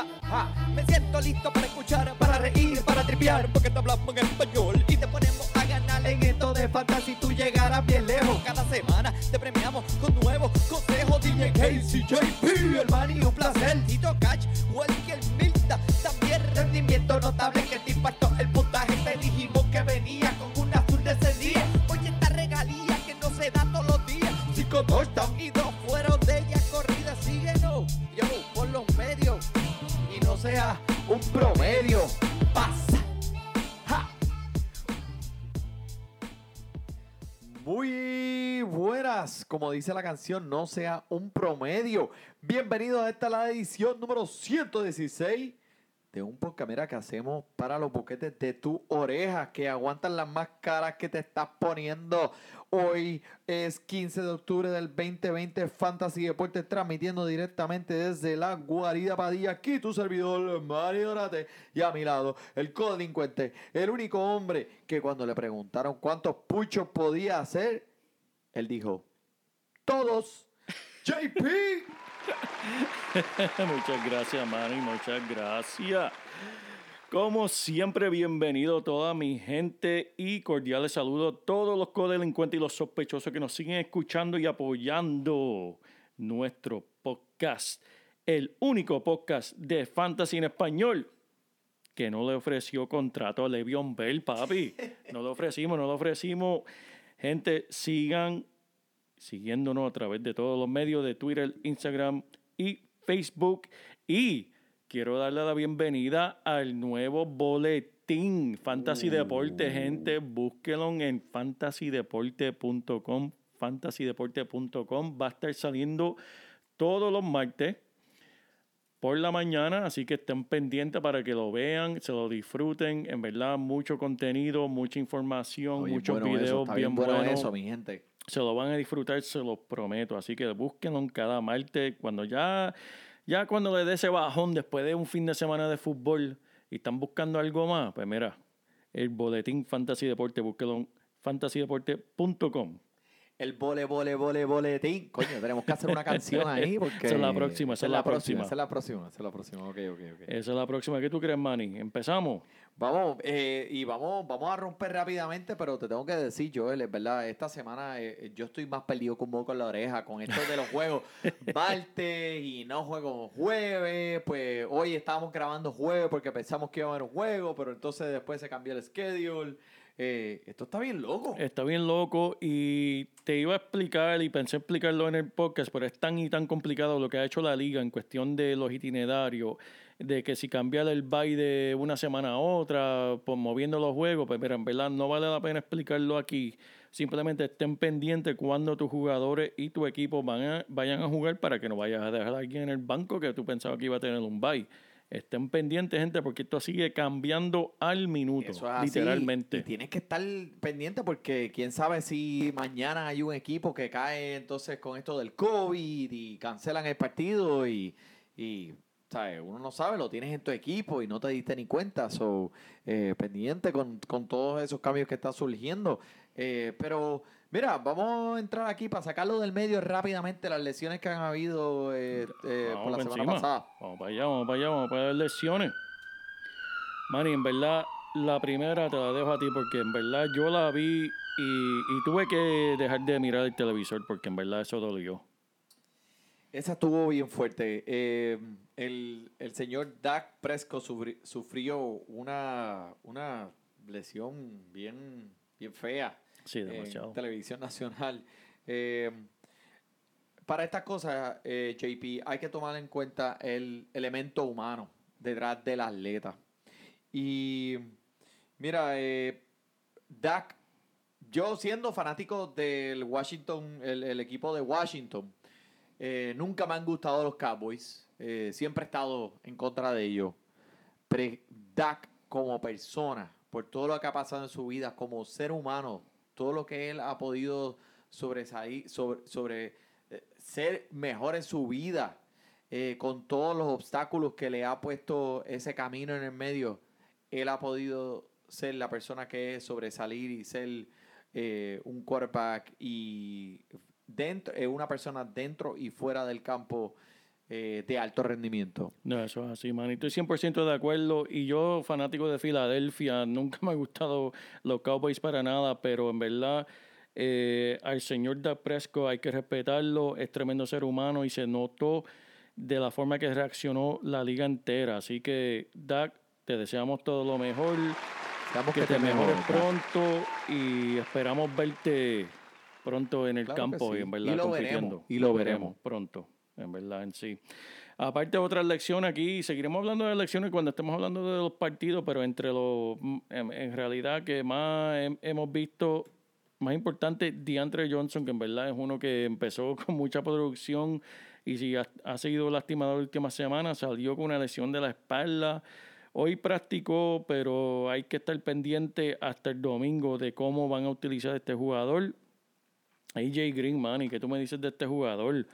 Ja, ja. Me siento listo para escuchar, para reír, para tripear, porque te hablamos en español y te ponemos a ganar en esto de fantasy. Tú llegarás bien lejos. Cada semana te premiamos con nuevos consejos. DJ Casey, JP, el Manny, un placer. Tito Catch, Welker Milta, también rendimiento notable que te impactó el Muy buenas, como dice la canción, no sea un promedio. Bienvenidos a esta la edición número 116 de un podcast mira, que hacemos para los boquetes de tu oreja que aguantan las más caras que te estás poniendo. Hoy es 15 de octubre del 2020, Fantasy Deportes transmitiendo directamente desde la guarida Padilla. Aquí tu servidor, Mario Dorate, y a mi lado, el codelincuente, el único hombre que cuando le preguntaron cuántos puchos podía hacer, él dijo, todos. JP. muchas gracias, Manny, muchas gracias. Como siempre, bienvenido toda mi gente y cordiales saludos a todos los codelincuentes y los sospechosos que nos siguen escuchando y apoyando nuestro podcast. El único podcast de fantasy en español que no le ofreció contrato a Le'Veon Bell, papi. No le ofrecimos, no le ofrecimos. Gente, sigan siguiéndonos a través de todos los medios de Twitter, Instagram y Facebook. Y quiero darle la bienvenida al nuevo boletín Fantasy Deporte, gente. Búsquenlo en fantasydeporte.com. Fantasydeporte.com va a estar saliendo todos los martes por la mañana, así que estén pendientes para que lo vean, se lo disfruten. En verdad, mucho contenido, mucha información, muchos bueno videos bien bueno buenos. eso, mi gente. Se lo van a disfrutar, se los prometo. Así que búsquenlo en cada martes. Cuando ya, ya cuando le dé ese bajón después de un fin de semana de fútbol y están buscando algo más, pues mira, el boletín Fantasy Deporte, búsquenlo en fantasydeporte.com. El vole, vole, vole, boletín. Coño, tenemos que hacer una canción ahí porque... Esa es la próxima, esa es la próxima. Esa es la próxima, esa es la próxima. Ok, ok, ok. Esa es la próxima. ¿Qué tú crees, Manny? ¿Empezamos? Vamos, eh, y vamos, vamos a romper rápidamente, pero te tengo que decir, Joel, es verdad, esta semana eh, yo estoy más perdido que un moco en la oreja con esto de los juegos martes y no juego jueves, pues hoy estábamos grabando jueves porque pensamos que iba a haber un juego, pero entonces después se cambió el schedule. Eh, esto está bien loco. Está bien loco y te iba a explicar y pensé explicarlo en el podcast, pero es tan y tan complicado lo que ha hecho la liga en cuestión de los itinerarios, de que si cambiar el bye de una semana a otra, pues moviendo los juegos, pues en verdad no vale la pena explicarlo aquí. Simplemente estén pendientes cuando tus jugadores y tu equipo van a- vayan a jugar para que no vayas a dejar a alguien en el banco que tú pensabas que iba a tener un bye. Estén pendientes, gente, porque esto sigue cambiando al minuto, Eso es así, literalmente. Y tienes que estar pendiente porque quién sabe si mañana hay un equipo que cae entonces con esto del COVID y cancelan el partido y, y ¿sabes? uno no sabe, lo tienes en tu equipo y no te diste ni cuenta. So, eh, pendiente con, con todos esos cambios que están surgiendo. Eh, pero mira, vamos a entrar aquí para sacarlo del medio rápidamente las lesiones que han habido eh, eh, por la semana encima. pasada. Vamos para allá, vamos para allá, vamos para dar lecciones. Manny, en verdad, la primera te la dejo a ti porque en verdad yo la vi y, y tuve que dejar de mirar el televisor porque en verdad eso dolió. Esa estuvo bien fuerte. Eh, el, el señor Dak sufri- sufrió una, una lesión bien, bien fea Sí, en demasiado. televisión nacional. Eh, para estas cosas, eh, JP, hay que tomar en cuenta el elemento humano detrás del atleta. Y mira, eh, Dak, yo siendo fanático del Washington, el, el equipo de Washington, eh, nunca me han gustado los Cowboys. eh, siempre he estado en contra de ellos. Pero Dak como persona por todo lo que ha pasado en su vida como ser humano, todo lo que él ha podido sobresalir, sobre, sobre eh, ser mejor en su vida, eh, con todos los obstáculos que le ha puesto ese camino en el medio, él ha podido ser la persona que es, sobresalir y ser eh, un quarterback y dentro, una persona dentro y fuera del campo eh, de alto rendimiento. No, eso es así, man. Estoy 100% de acuerdo. Y yo, fanático de Filadelfia, nunca me han gustado los Cowboys para nada, pero en verdad eh, al señor Da Presco hay que respetarlo. Es tremendo ser humano y se notó de la forma que reaccionó la liga entera. Así que, Dak, te deseamos todo lo mejor. Esperamos Que te mejores Dak. pronto y esperamos verte pronto en el Claro campo sí. y en verdad Y lo compitiendo. veremos, y lo veremos. pronto, en verdad en sí. Aparte otras lecciones aquí, seguiremos hablando de lecciones cuando estemos hablando de los partidos, pero entre los, mm, en, realidad que más hem- hemos visto, más importante, DeAndre Johnson, que en verdad es uno que empezó con mucha producción y si ha, ha sido lastimado las últimas semanas, salió con una lesión de la espalda. Hoy practicó, pero hay que estar pendiente hasta el domingo de cómo van a utilizar este jugador. AJ Green, man, ¿y qué tú me dices de este jugador?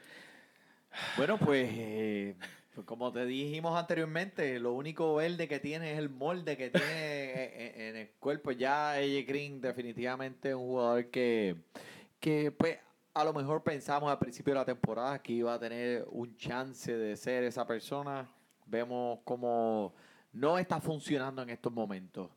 Bueno, pues, eh, pues como te dijimos anteriormente, lo único verde que tiene es el molde que tiene en, en el cuerpo. Ya AJ Green definitivamente es un jugador que, que pues a lo mejor pensamos al principio de la temporada que iba a tener un chance de ser esa persona. Vemos como no está funcionando en estos momentos.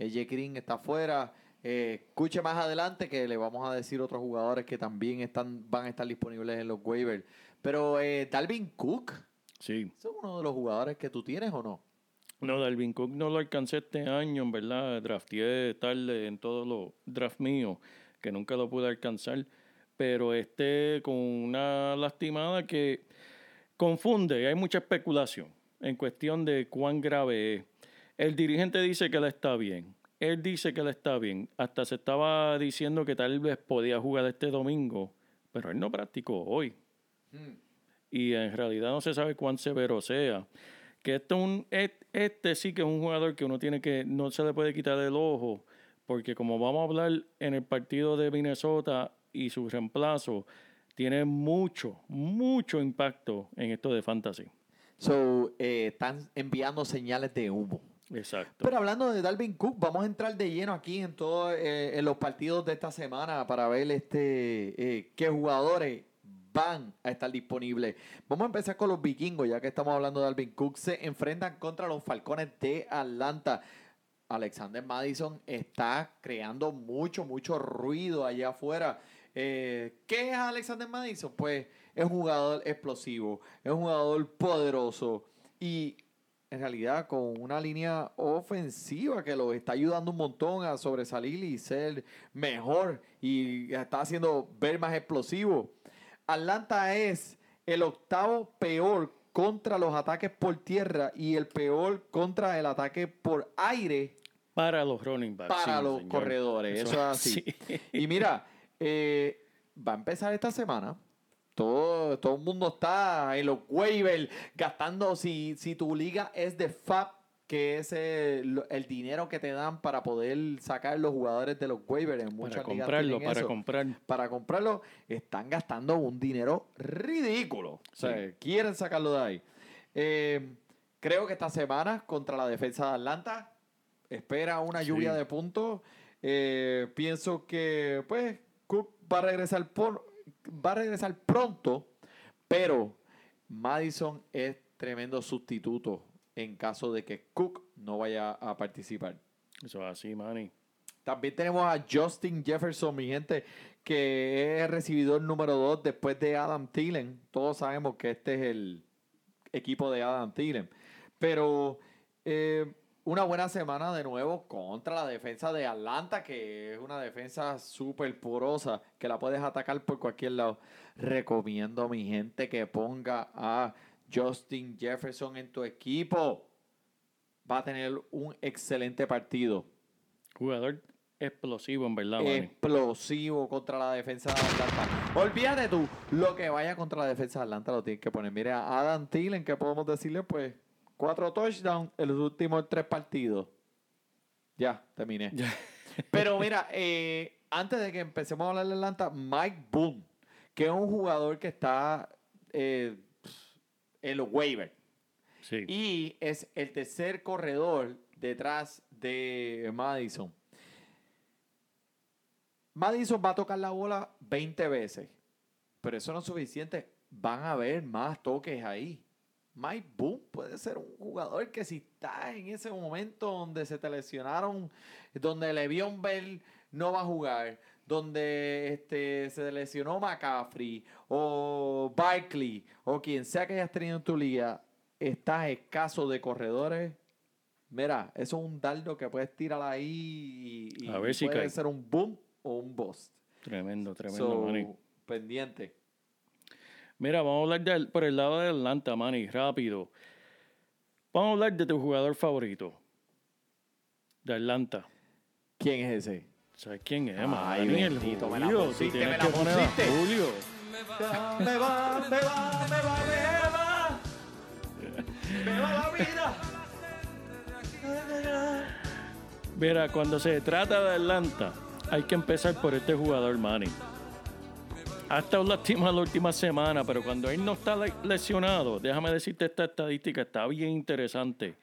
AJ Green está fuera. Eh, escuche más adelante que le vamos a decir otros jugadores que también están, van a estar disponibles en los waivers. Pero eh, Dalvin Cook, Sí. ¿ese es uno de los jugadores que tú tienes o no? No, Dalvin Cook no lo alcancé este año, en verdad. Drafteé tarde en todos los drafts míos, que nunca lo pude alcanzar. Pero este con una lastimada que confunde, hay mucha especulación en cuestión de cuán grave es. El dirigente dice que él está bien. Él dice que él está bien. Hasta se estaba diciendo que tal vez podía jugar este domingo, pero él no practicó hoy y en realidad no se sabe cuán severo sea. Que este, un, este sí que es un jugador que uno tiene que, no se le puede quitar el ojo, porque como vamos a hablar en el partido de Minnesota y su reemplazo, tiene mucho, mucho impacto en esto de fantasy. So, eh, están enviando señales de humo. Exacto. Pero hablando de Dalvin Cook, vamos a entrar de lleno aquí en todos en los partidos de esta semana para ver este eh, qué jugadores van a estar disponibles. Vamos a empezar con los vikingos, ya que estamos hablando de Dalvin Cook. Se enfrentan contra los Falcones de Atlanta. Alexander Madison está creando mucho, mucho ruido allá afuera. Eh, ¿Qué es Alexander Madison? Pues es un jugador explosivo, es un jugador poderoso y en realidad con una línea ofensiva que lo está ayudando un montón a sobresalir y ser mejor y está haciendo ver más explosivo. Atlanta es el octavo peor contra los ataques por tierra y el peor contra el ataque por aire para los running backs. para sí, los señor. corredores. Eso, es así. Y mira, eh, va a empezar esta semana. Todo, todo el mundo está en los waivers gastando. Si, si tu liga es de FAB, que es el, el dinero que te dan para poder sacar los jugadores de los waivers. En Para muchas ligas comprarlo, para eso. comprar. Para comprarlo, están gastando un dinero ridículo. O sea, quieren sacarlo de ahí. Eh, creo que esta semana contra la defensa de Atlanta espera una Sí. lluvia de puntos. Eh, pienso que pues Cook va a regresar por va a regresar pronto, pero Madison es tremendo sustituto en caso de que Cook no vaya a participar. Eso es así, Manny. También tenemos a Justin Jefferson, mi gente, que es el recibidor número 2 después de Adam Thielen. Todos sabemos que este es el equipo de Adam Thielen. Pero eh, una buena semana de nuevo contra la defensa de Atlanta, que es una defensa súper porosa, que la puedes atacar por cualquier lado. Recomiendo a mi gente que ponga a Justin Jefferson en tu equipo. Va a tener un excelente partido Jugador explosivo, en verdad, Manny. explosivo contra la defensa de Atlanta. Olvídate tú, lo que vaya contra la defensa de Atlanta lo tienes que poner. Mira, Adam Thielen, que podemos decirle, pues, cuatro touchdowns en los últimos tres partidos. Ya, terminé. Pero mira, eh, antes de que empecemos a hablar de Atlanta, Mike Boone, que es un jugador que está eh, en los waivers. Sí. Y es el tercer corredor detrás de Madison. Madison va a tocar la bola 20 veces, pero eso no es suficiente. Van a haber más toques ahí. Mike Boone puede ser un jugador que si está en ese momento donde se te lesionaron, donde Le'Veon Bell no va a jugar, donde este, se lesionó McCaffrey o Barkley o quien sea que hayas tenido en tu liga, estás escaso de corredores. Mira, eso es un dardo que puedes tirar ahí y, y A ver si puede cae. ser un boom o un bust. Tremendo, tremendo, So, Manny. pendiente. Mira, vamos a hablar de- por el lado de Atlanta, Manny, rápido. Vamos a hablar de tu jugador favorito. De Atlanta. ¿Quién es ese? ¿Sabes quién es, Ay, Manny? El bendito, me la Julio. Tú pusiste, tienes me que la poner a pusiste. Julio. Me va, me va, me va, me va. Me va la vida. Mira, cuando se trata de Atlanta, hay que empezar por este jugador, Manny. Ha estado lastimado la última semana, pero cuando él no está le- lesionado, déjame decirte esta estadística, está bien interesante.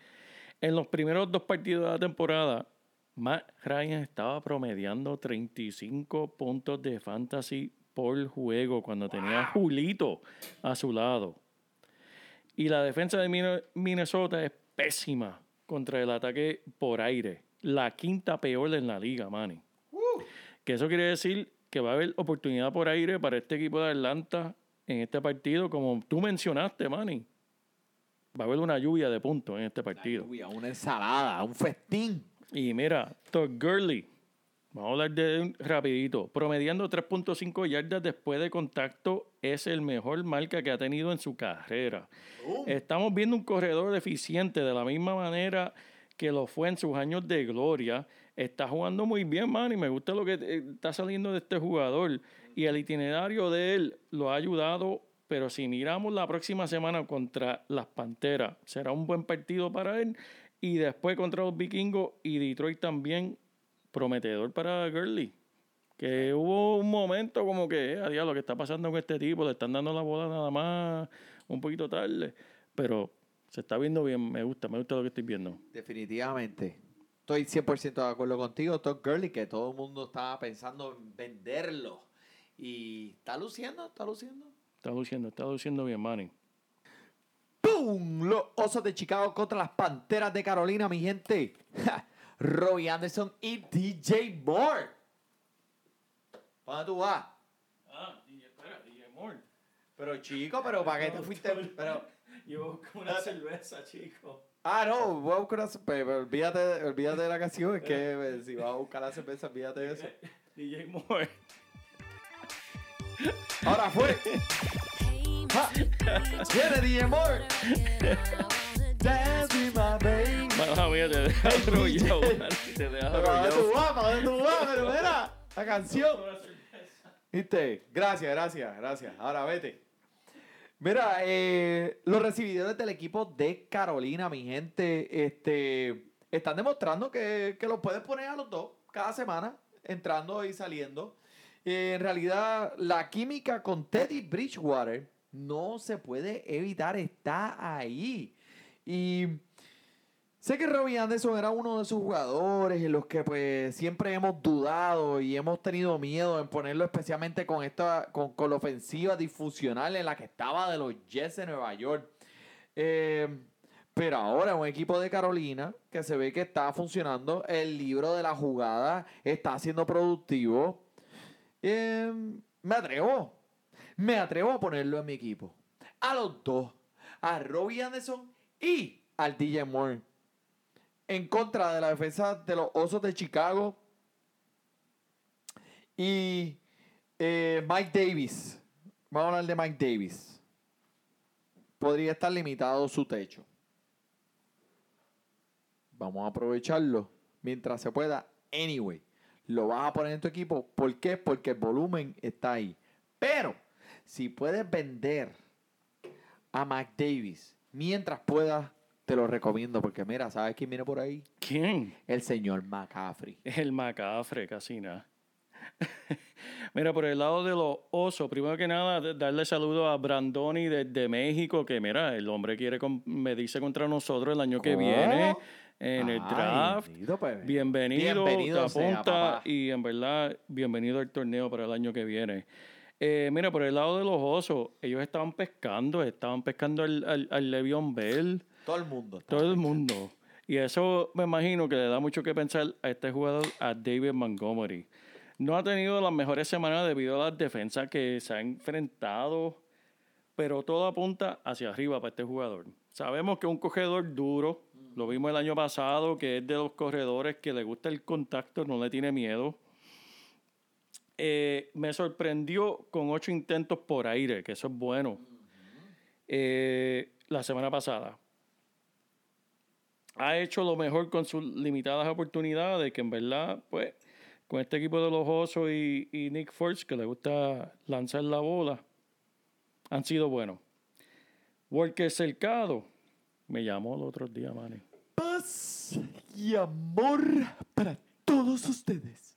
En los primeros dos partidos de la temporada, Matt Ryan estaba promediando 35 puntos de fantasy por juego cuando tenía a Julito a su lado. Y la defensa de Minnesota es pésima contra el ataque por aire. La quinta peor en la liga, Manny. Que eso quiere decir que va a haber oportunidad por aire para este equipo de Atlanta en este partido, como tú mencionaste, Manny. Va a haber una lluvia de puntos en este partido. Uy, a una ensalada, un festín. Y mira, Todd Gurley, vamos a hablar de él rapidito. Promediando 3.5 yardas después de contacto es el mejor marca que ha tenido en su carrera. Estamos viendo un corredor eficiente de la misma manera que lo fue en sus años de gloria. Está jugando muy bien, man, y me gusta lo que eh, está saliendo de este jugador. Y el itinerario de él lo ha ayudado, pero si miramos la próxima semana contra las Panteras, será un buen partido para él. Y después contra los Vikingos y Detroit también, prometedor para Gurley. Que hubo un momento como que, eh, adiós, lo que está pasando con este tipo, le están dando la bola nada más, un poquito tarde. Pero se está viendo bien, me gusta, me gusta lo que estoy viendo. Definitivamente. Estoy 100% de acuerdo contigo, Todd Gurley, que todo el mundo estaba pensando en venderlo. Y está luciendo, está luciendo. Está luciendo, está luciendo bien, Manny. ¡Pum! Los Osos de Chicago contra las Panteras de Carolina, mi gente. Ja, Robbie Anderson y DJ Moore. ¿Para dónde tú vas? Ah, DJ, espera, DJ Moore. Pero chico, pero ¿para qué te fuiste? Pero, Yo con una cerveza, chico. ah, no, voy a buscar una cerveza. Pero olvídate, olvídate de la canción. Es que eh, si vas a buscar la cerveza, olvídate de eso. DJ Moore. Ahora fue. Ja, Viene DJ Moore. Dance with my baby. Mala mía, te deja arrollado, Manny, te deja ¿Para dónde tú arrollado. vas? ¿Para dónde tú vas? Pero mira, la canción. ¿Viste? Gracias, gracias, gracias. Ahora vete. Mira, eh, los recibidores del equipo de Carolina, mi gente, este, están demostrando que, que los puedes poner a los dos cada semana, entrando y saliendo. Eh, en realidad, la química con Teddy Bridgewater no se puede evitar, está ahí. Y Sé que Robbie Anderson era uno de esos jugadores en los que pues siempre hemos dudado y hemos tenido miedo en ponerlo especialmente con esta con, con la ofensiva disfuncional en la que estaba de los Jets de Nueva York. Eh, pero ahora un equipo de Carolina que se ve que está funcionando, el libro de la jugada está siendo productivo. Eh, me atrevo, me atrevo a ponerlo en mi equipo. A los dos, a Robbie Anderson y al DJ Moore en contra de la defensa de los Osos de Chicago. Y eh, Mike Davis. Vamos a hablar de Mike Davis. Podría estar limitado su techo. Vamos a aprovecharlo mientras se pueda. Anyway, lo vas a poner en tu equipo. ¿Por qué? Porque el volumen está ahí. Pero, si puedes vender a Mike Davis mientras puedas te lo recomiendo porque mira, ¿sabes quién viene por ahí? ¿Quién? El señor McCaffrey. El macafre, casi nada. mira, por el lado de los osos, primero que nada, darle saludo a Brandoni desde México, que mira, el hombre quiere medirse contra nosotros el año que viene en el Ay, draft. bendito, pues. Bienvenido, Bienvenido te apunta y en verdad, bienvenido al torneo para el año que viene. Eh, mira, por el lado de los osos, ellos estaban pescando, estaban pescando al, al, al Bell, Todo el mundo. todo el mundo. Y eso me imagino que le da mucho que pensar a este jugador, a David Montgomery. No ha tenido las mejores semanas debido a las defensas que se ha enfrentado, pero todo apunta hacia arriba para este jugador. Sabemos que es un corredor duro, lo vimos el año pasado, que es de los corredores que le gusta el contacto, no le tiene miedo. Eh, me sorprendió con ocho intentos por aire, que eso es bueno. Eh, la semana pasada. Ha hecho lo mejor con sus limitadas oportunidades, que en verdad, pues, con este equipo de los Osos y, Nick Force, que le gusta lanzar la bola, han sido buenos. Walker Cercado, me llamó el otro día, Manny. Paz y amor para todos ustedes.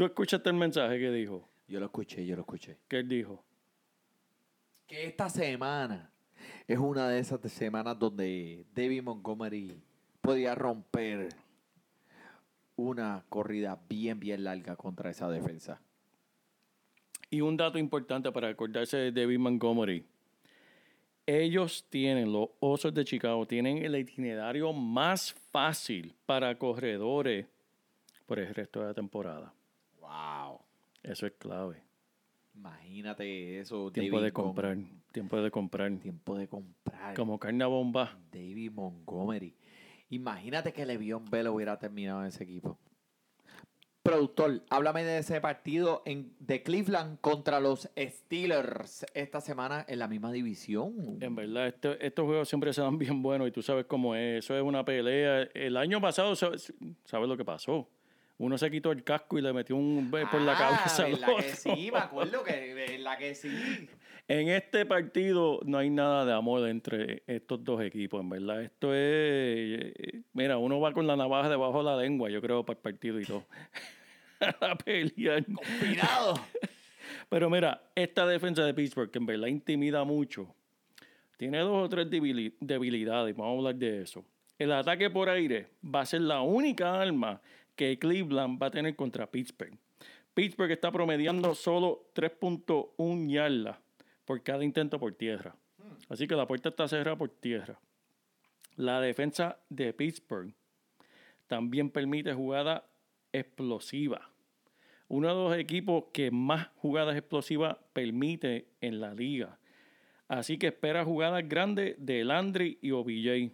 ¿Tú escuchaste el mensaje que dijo? Yo lo escuché, yo lo escuché. Que él dijo. Que esta semana es una de esas semanas donde David Montgomery podía romper una corrida bien, bien larga contra esa defensa. Y un dato importante para acordarse de David Montgomery. Ellos tienen, los Osos de Chicago, tienen el itinerario más fácil para corredores por el resto de la temporada. Wow. Eso es clave. Imagínate eso. Tiempo David de comprar. Tiempo de comprar. Tiempo de comprar. Como carne a bomba. David Montgomery. Imagínate que Le'Veon Bell hubiera terminado en ese equipo. Productor, háblame de ese partido en, de Cleveland contra los Steelers esta semana en la misma división. En verdad, este- estos juegos siempre se dan bien buenos y tú sabes cómo es. Eso es una pelea. El año pasado, ¿sabes, sabes lo que pasó? Uno se quitó el casco y le metió un be- por la Ah, cabeza. al ¿verdad que sí? Me acuerdo que la que sí. En este partido no hay nada de amor entre estos dos equipos, en verdad. Esto es. Mira, uno va con la navaja debajo de la lengua, yo creo, para el partido y todo. a pelear. Combinado. Pero mira, esta defensa de Pittsburgh, que en verdad intimida mucho, tiene dos o tres debili- debilidades. Vamos a hablar de eso. El ataque por aire va a ser la única arma que Cleveland va a tener contra Pittsburgh. Pittsburgh está promediando solo 3.1 yardas por cada intento por tierra. Así que la puerta está cerrada por tierra. La defensa de Pittsburgh también permite jugadas explosivas. Uno de los equipos que más jugadas explosivas permite en la liga. Así que espera jugadas grandes de Landry y OBJ.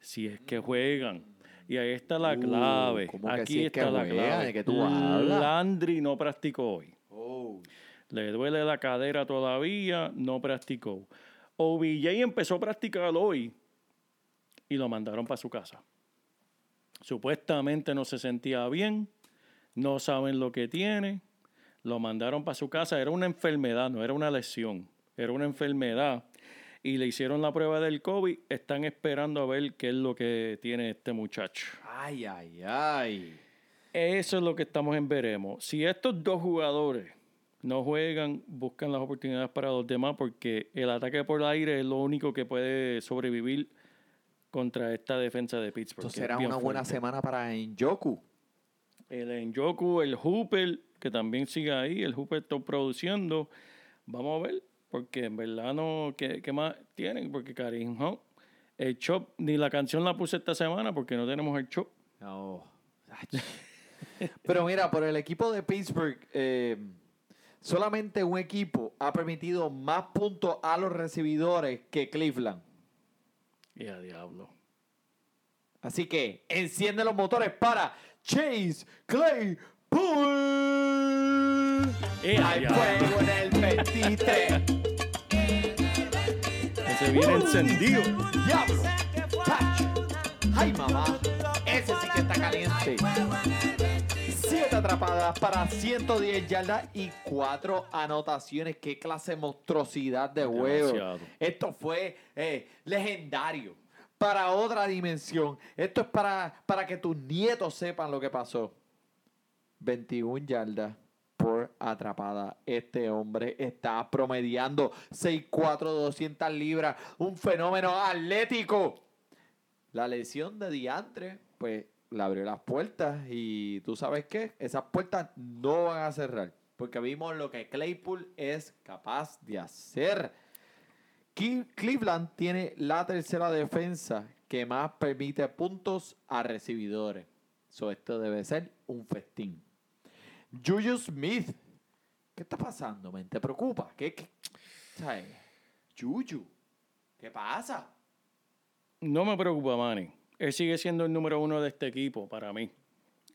Si es que juegan. Y ahí está la Uh, clave. ¿cómo que Aquí que está la clave. ¿De qué tú? Landry no practicó hoy. Oh. Le duele la cadera todavía, no practicó. OBJ empezó a practicar hoy y lo mandaron para su casa. Supuestamente no se sentía bien, no saben lo que tiene, lo mandaron para su casa. Era una enfermedad, no era una lesión, era una enfermedad. Y le hicieron la prueba del COVID, están esperando a ver qué es lo que tiene este muchacho. Ay, ay, ay. Eso es lo que estamos en veremos. Si estos dos jugadores no juegan, buscan las oportunidades para los demás, porque el ataque por aire es lo único que puede sobrevivir contra esta defensa de Pittsburgh. Esto que es será una buena fuerte. semana para Njoku. El Njoku, el Hooper, que también sigue ahí, el Hooper está produciendo. Vamos a ver, porque en verdad no, ¿qué, qué más tienen? Porque Karim Hunt, el Chop, ni la canción la puse esta semana porque no tenemos el Chop. No. Pero mira, por el equipo de Pittsburgh, eh, solamente un equipo ha permitido más puntos a los recibidores que Cleveland. Y a diablo. Así que enciende los motores para Chase Claypool. ¡Eh, Hay diablo! fuego en el 23. Ese viene encendido. ¡Diablo! ¡Touch! ¡Ay, mamá! Ese sí que está caliente. Siete atrapadas para 110 yardas y cuatro anotaciones. ¡Qué clase de monstruosidad de juego! Demasiado. Esto fue eh, legendario para otra dimensión. Esto es para, para que tus nietos sepan lo que pasó. 21 yardas atrapada. Este hombre está promediando 6'4", 200 libras. Un fenómeno atlético. La lesión de Diantre, pues, le abrió las puertas. Y tú sabes qué? Esas puertas no van a cerrar. Porque vimos lo que Claypool es capaz de hacer. Cleveland tiene la tercera defensa que más permite puntos a recibidores. So, esto debe ser un festín. Juju Smith. ¿Qué está pasando, men? ¿Te preocupa? ¿Qué? ¿Sabes? Juju. ¿Qué pasa? No me preocupa, Manny. Él sigue siendo el número uno de este equipo para mí.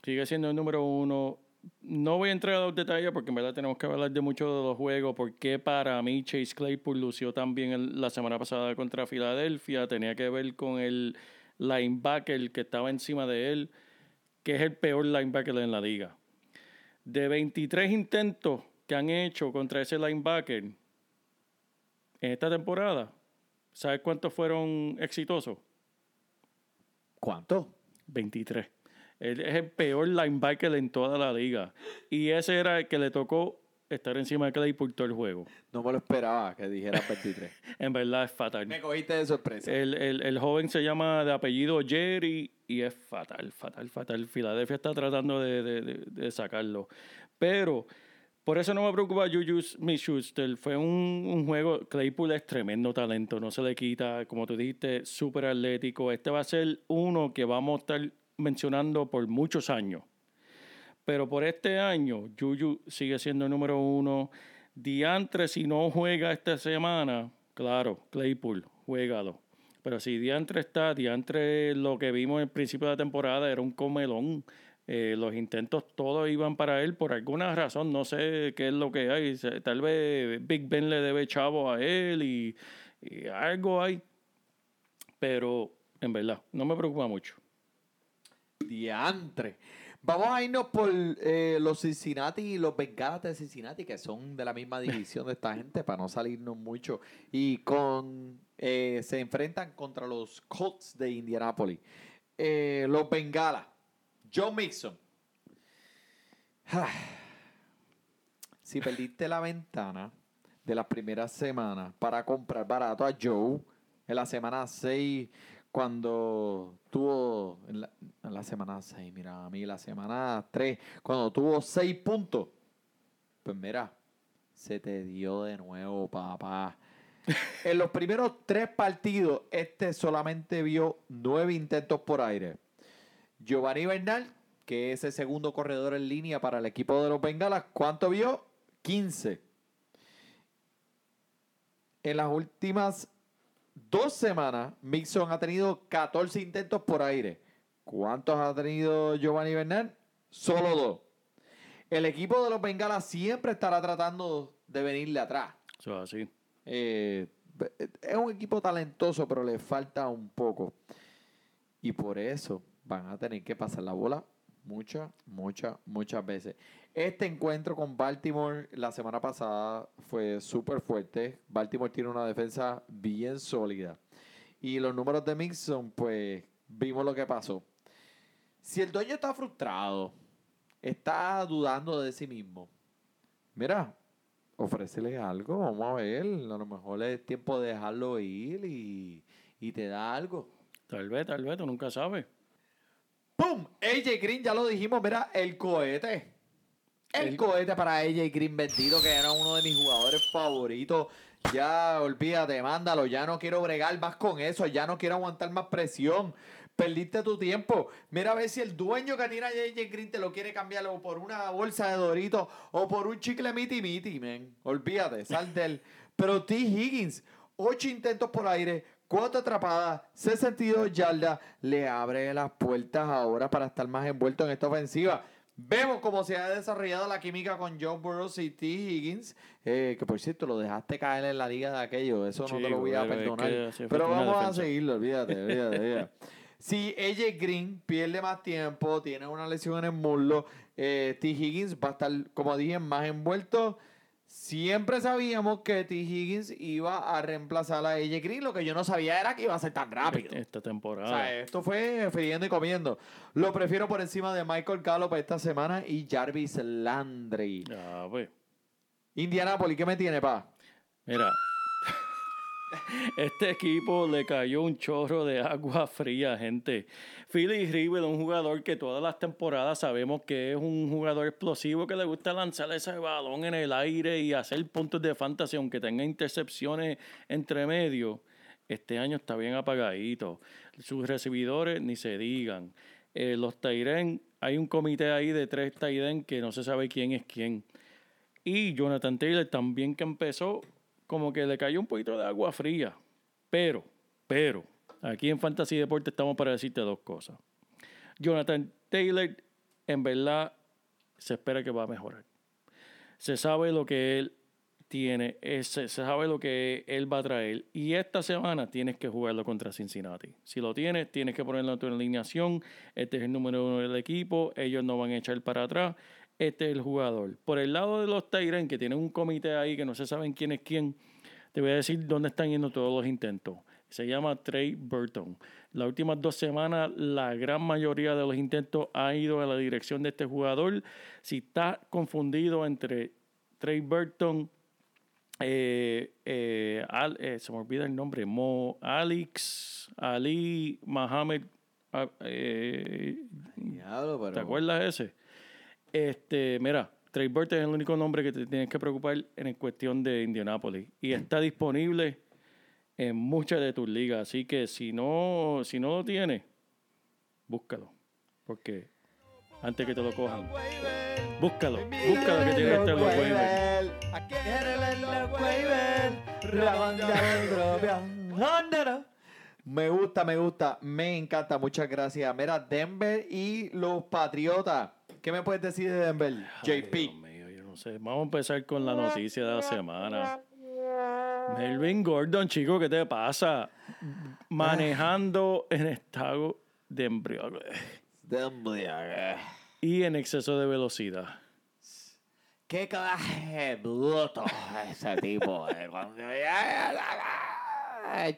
Sigue siendo el número uno. No voy a entrar a los detalles porque en verdad tenemos que hablar de muchos de los juegos. Porque para mí Chase Claypool lució también la semana pasada contra Filadelfia. Tenía que ver con el linebacker que estaba encima de él, que es el peor linebacker en la liga. De 23 intentos que han hecho contra ese linebacker en esta temporada, ¿sabes cuántos fueron exitosos? ¿Cuánto? 23. Él es el peor linebacker en toda la liga. Y ese era el que le tocó estar encima de Claypool todo el juego. No me lo esperaba que dijera 23. En verdad es fatal. me cogiste de sorpresa. El, el- el joven se llama de apellido Jerry y es fatal, fatal, fatal. Filadelfia está tratando de, de- de- de sacarlo. Pero por eso no me preocupa Juju Smith-Schuster. Fue un, juego, Claypool es tremendo talento, no se le quita. Como tú dijiste, súper atlético. Este va a ser uno que vamos a estar mencionando por muchos años. Pero por este año, Juju sigue siendo el número uno. Diantre, si no juega esta semana, claro, Claypool, juégalo. Pero si Diantre está, Diantre, lo que vimos en principio de la temporada era un comelón. Eh, los intentos todos iban para él por alguna razón, no sé qué es lo que hay. Tal vez Big Ben le debe chavo a él y, y algo hay. Pero en verdad, no me preocupa mucho. Diantre. Vamos a irnos por eh, los Cincinnati y los Bengalas de Cincinnati, que son de la misma división de esta gente, para no salirnos mucho. Y con eh, se enfrentan contra los Colts de Indianapolis. Eh, los Bengalas. John Mixon. Si perdiste la ventana de las primeras semanas para comprar barato a Joe en la semana 6 cuando tuvo en la, en la semana 6, mira, a mí la semana 3, cuando tuvo 6 puntos, pues mira, se te dio de nuevo, papá. en los primeros tres partidos, este solamente vio 9 intentos por aire. Giovanni Bernal, que es el segundo corredor en línea para el equipo de los Bengalas, ¿cuánto vio? 15. En las últimas dos semanas, Mixon ha tenido 14 intentos por aire. ¿Cuántos ha tenido Giovanni Bernal? Solo dos. El equipo de los Bengalas siempre estará tratando de venirle atrás. Eso es así. Eh, es un equipo talentoso, pero le falta un poco. Y por eso van a tener que pasar la bola muchas, muchas, muchas veces. Este encuentro con Baltimore la semana pasada fue súper fuerte. Baltimore tiene una defensa bien sólida. Y los números de Mixon, pues vimos lo que pasó. Si el dueño está frustrado, está dudando de sí mismo, mira, ofrécele algo, vamos a ver. A lo mejor es tiempo de dejarlo ir y, y te da algo. Tal vez, tal vez, tú nunca sabes. ¡Pum! AJ Green, ya lo dijimos, mira, el cohete. El, El- cohete para AJ Green, bendito, que era uno de mis jugadores favoritos. Ya, olvídate, mándalo. Ya no quiero bregar más con eso. Ya no quiero aguantar más presión. Perdiste tu tiempo. Mira a ver si el dueño que tiene a AJ Green te lo quiere cambiar o por una bolsa de Doritos o por un chicle miti miti, men. Olvídate, sal del. Pero T. Higgins, ocho intentos por aire, cuatro atrapadas, 62 yardas, le abre las puertas ahora para estar más envuelto en esta ofensiva. Vemos cómo se ha desarrollado la química con John Burroughs y T. Higgins, eh, que por cierto lo dejaste caer en la liga de aquello, eso no te lo voy a es perdonar. que Pero vamos a seguirlo, olvídate, olvídate, olvídate. Si AJ Green pierde más tiempo, tiene una lesión en el muslo, eh, T. Higgins va a estar, como dije, más envuelto. Siempre sabíamos que T. Higgins iba a reemplazar a AJ Green. Lo que yo no sabía era que iba a ser tan rápido. Esta O temporada. sea, esto fue friendo y comiendo. Lo prefiero por encima de Michael Gallup esta semana y Jarvis Landry. Ya, pues. Indianapolis, ¿qué me tiene, pa? Mira, este equipo le cayó un chorro de agua fría, gente. Philly Rivers, un jugador que todas las temporadas sabemos que es un jugador explosivo que le gusta lanzar ese balón en el aire y hacer puntos de fantasía, aunque tenga intercepciones entre medio. Este año está bien apagadito. Sus recibidores ni se digan. Eh, los Tairen, hay un comité ahí de tres Tairen que no se sabe quién es quién. Y Jonathan Taylor también que empezó, como que le cayó un poquito de agua fría. Pero, pero, aquí en Fantasy Deporte estamos para decirte dos cosas. Jonathan Taylor, en verdad, se espera que va a mejorar. Se sabe lo que él tiene, se sabe lo que él va a traer. Y esta semana tienes que jugarlo contra Cincinnati. Si lo tienes, tienes que ponerlo en tu alineación. Este es el número uno del equipo. Ellos no van a echar para atrás. Este es el jugador. Por el lado de los Tyrants, que tienen un comité ahí que no se saben quién es quién, te voy a decir dónde están yendo todos los intentos. Se llama Trey Burton. Las últimas dos semanas, la gran mayoría de los intentos ha ido a la dirección de este jugador. Si está confundido entre Trey Burton, eh, eh, Al- eh, se me olvida el nombre, Mo Alex, Ali, Mohamed, ah, Diablo. ¿Te acuerdas ese? Este, mira, Trey Burton es el único nombre que te tienes que preocupar en cuestión de Indianapolis. Y está disponible en muchas de tus ligas. Así que si no, si no lo tienes, búscalo. Porque antes que te lo cojan, búscalo. Búscalo que tiene los waivers. Me gusta, me gusta, me encanta, muchas gracias. Mira, Denver y los Patriotas. ¿Qué me puedes decir de Denver, Ay, Dios JP? mío, yo no sé. Vamos a empezar con la noticia de la semana. Melvin Gordon, chico, ¿qué te pasa? Manejando en estado de embriaguez Denver. y en exceso de velocidad. Qué clase de bruto ese tipo. eh,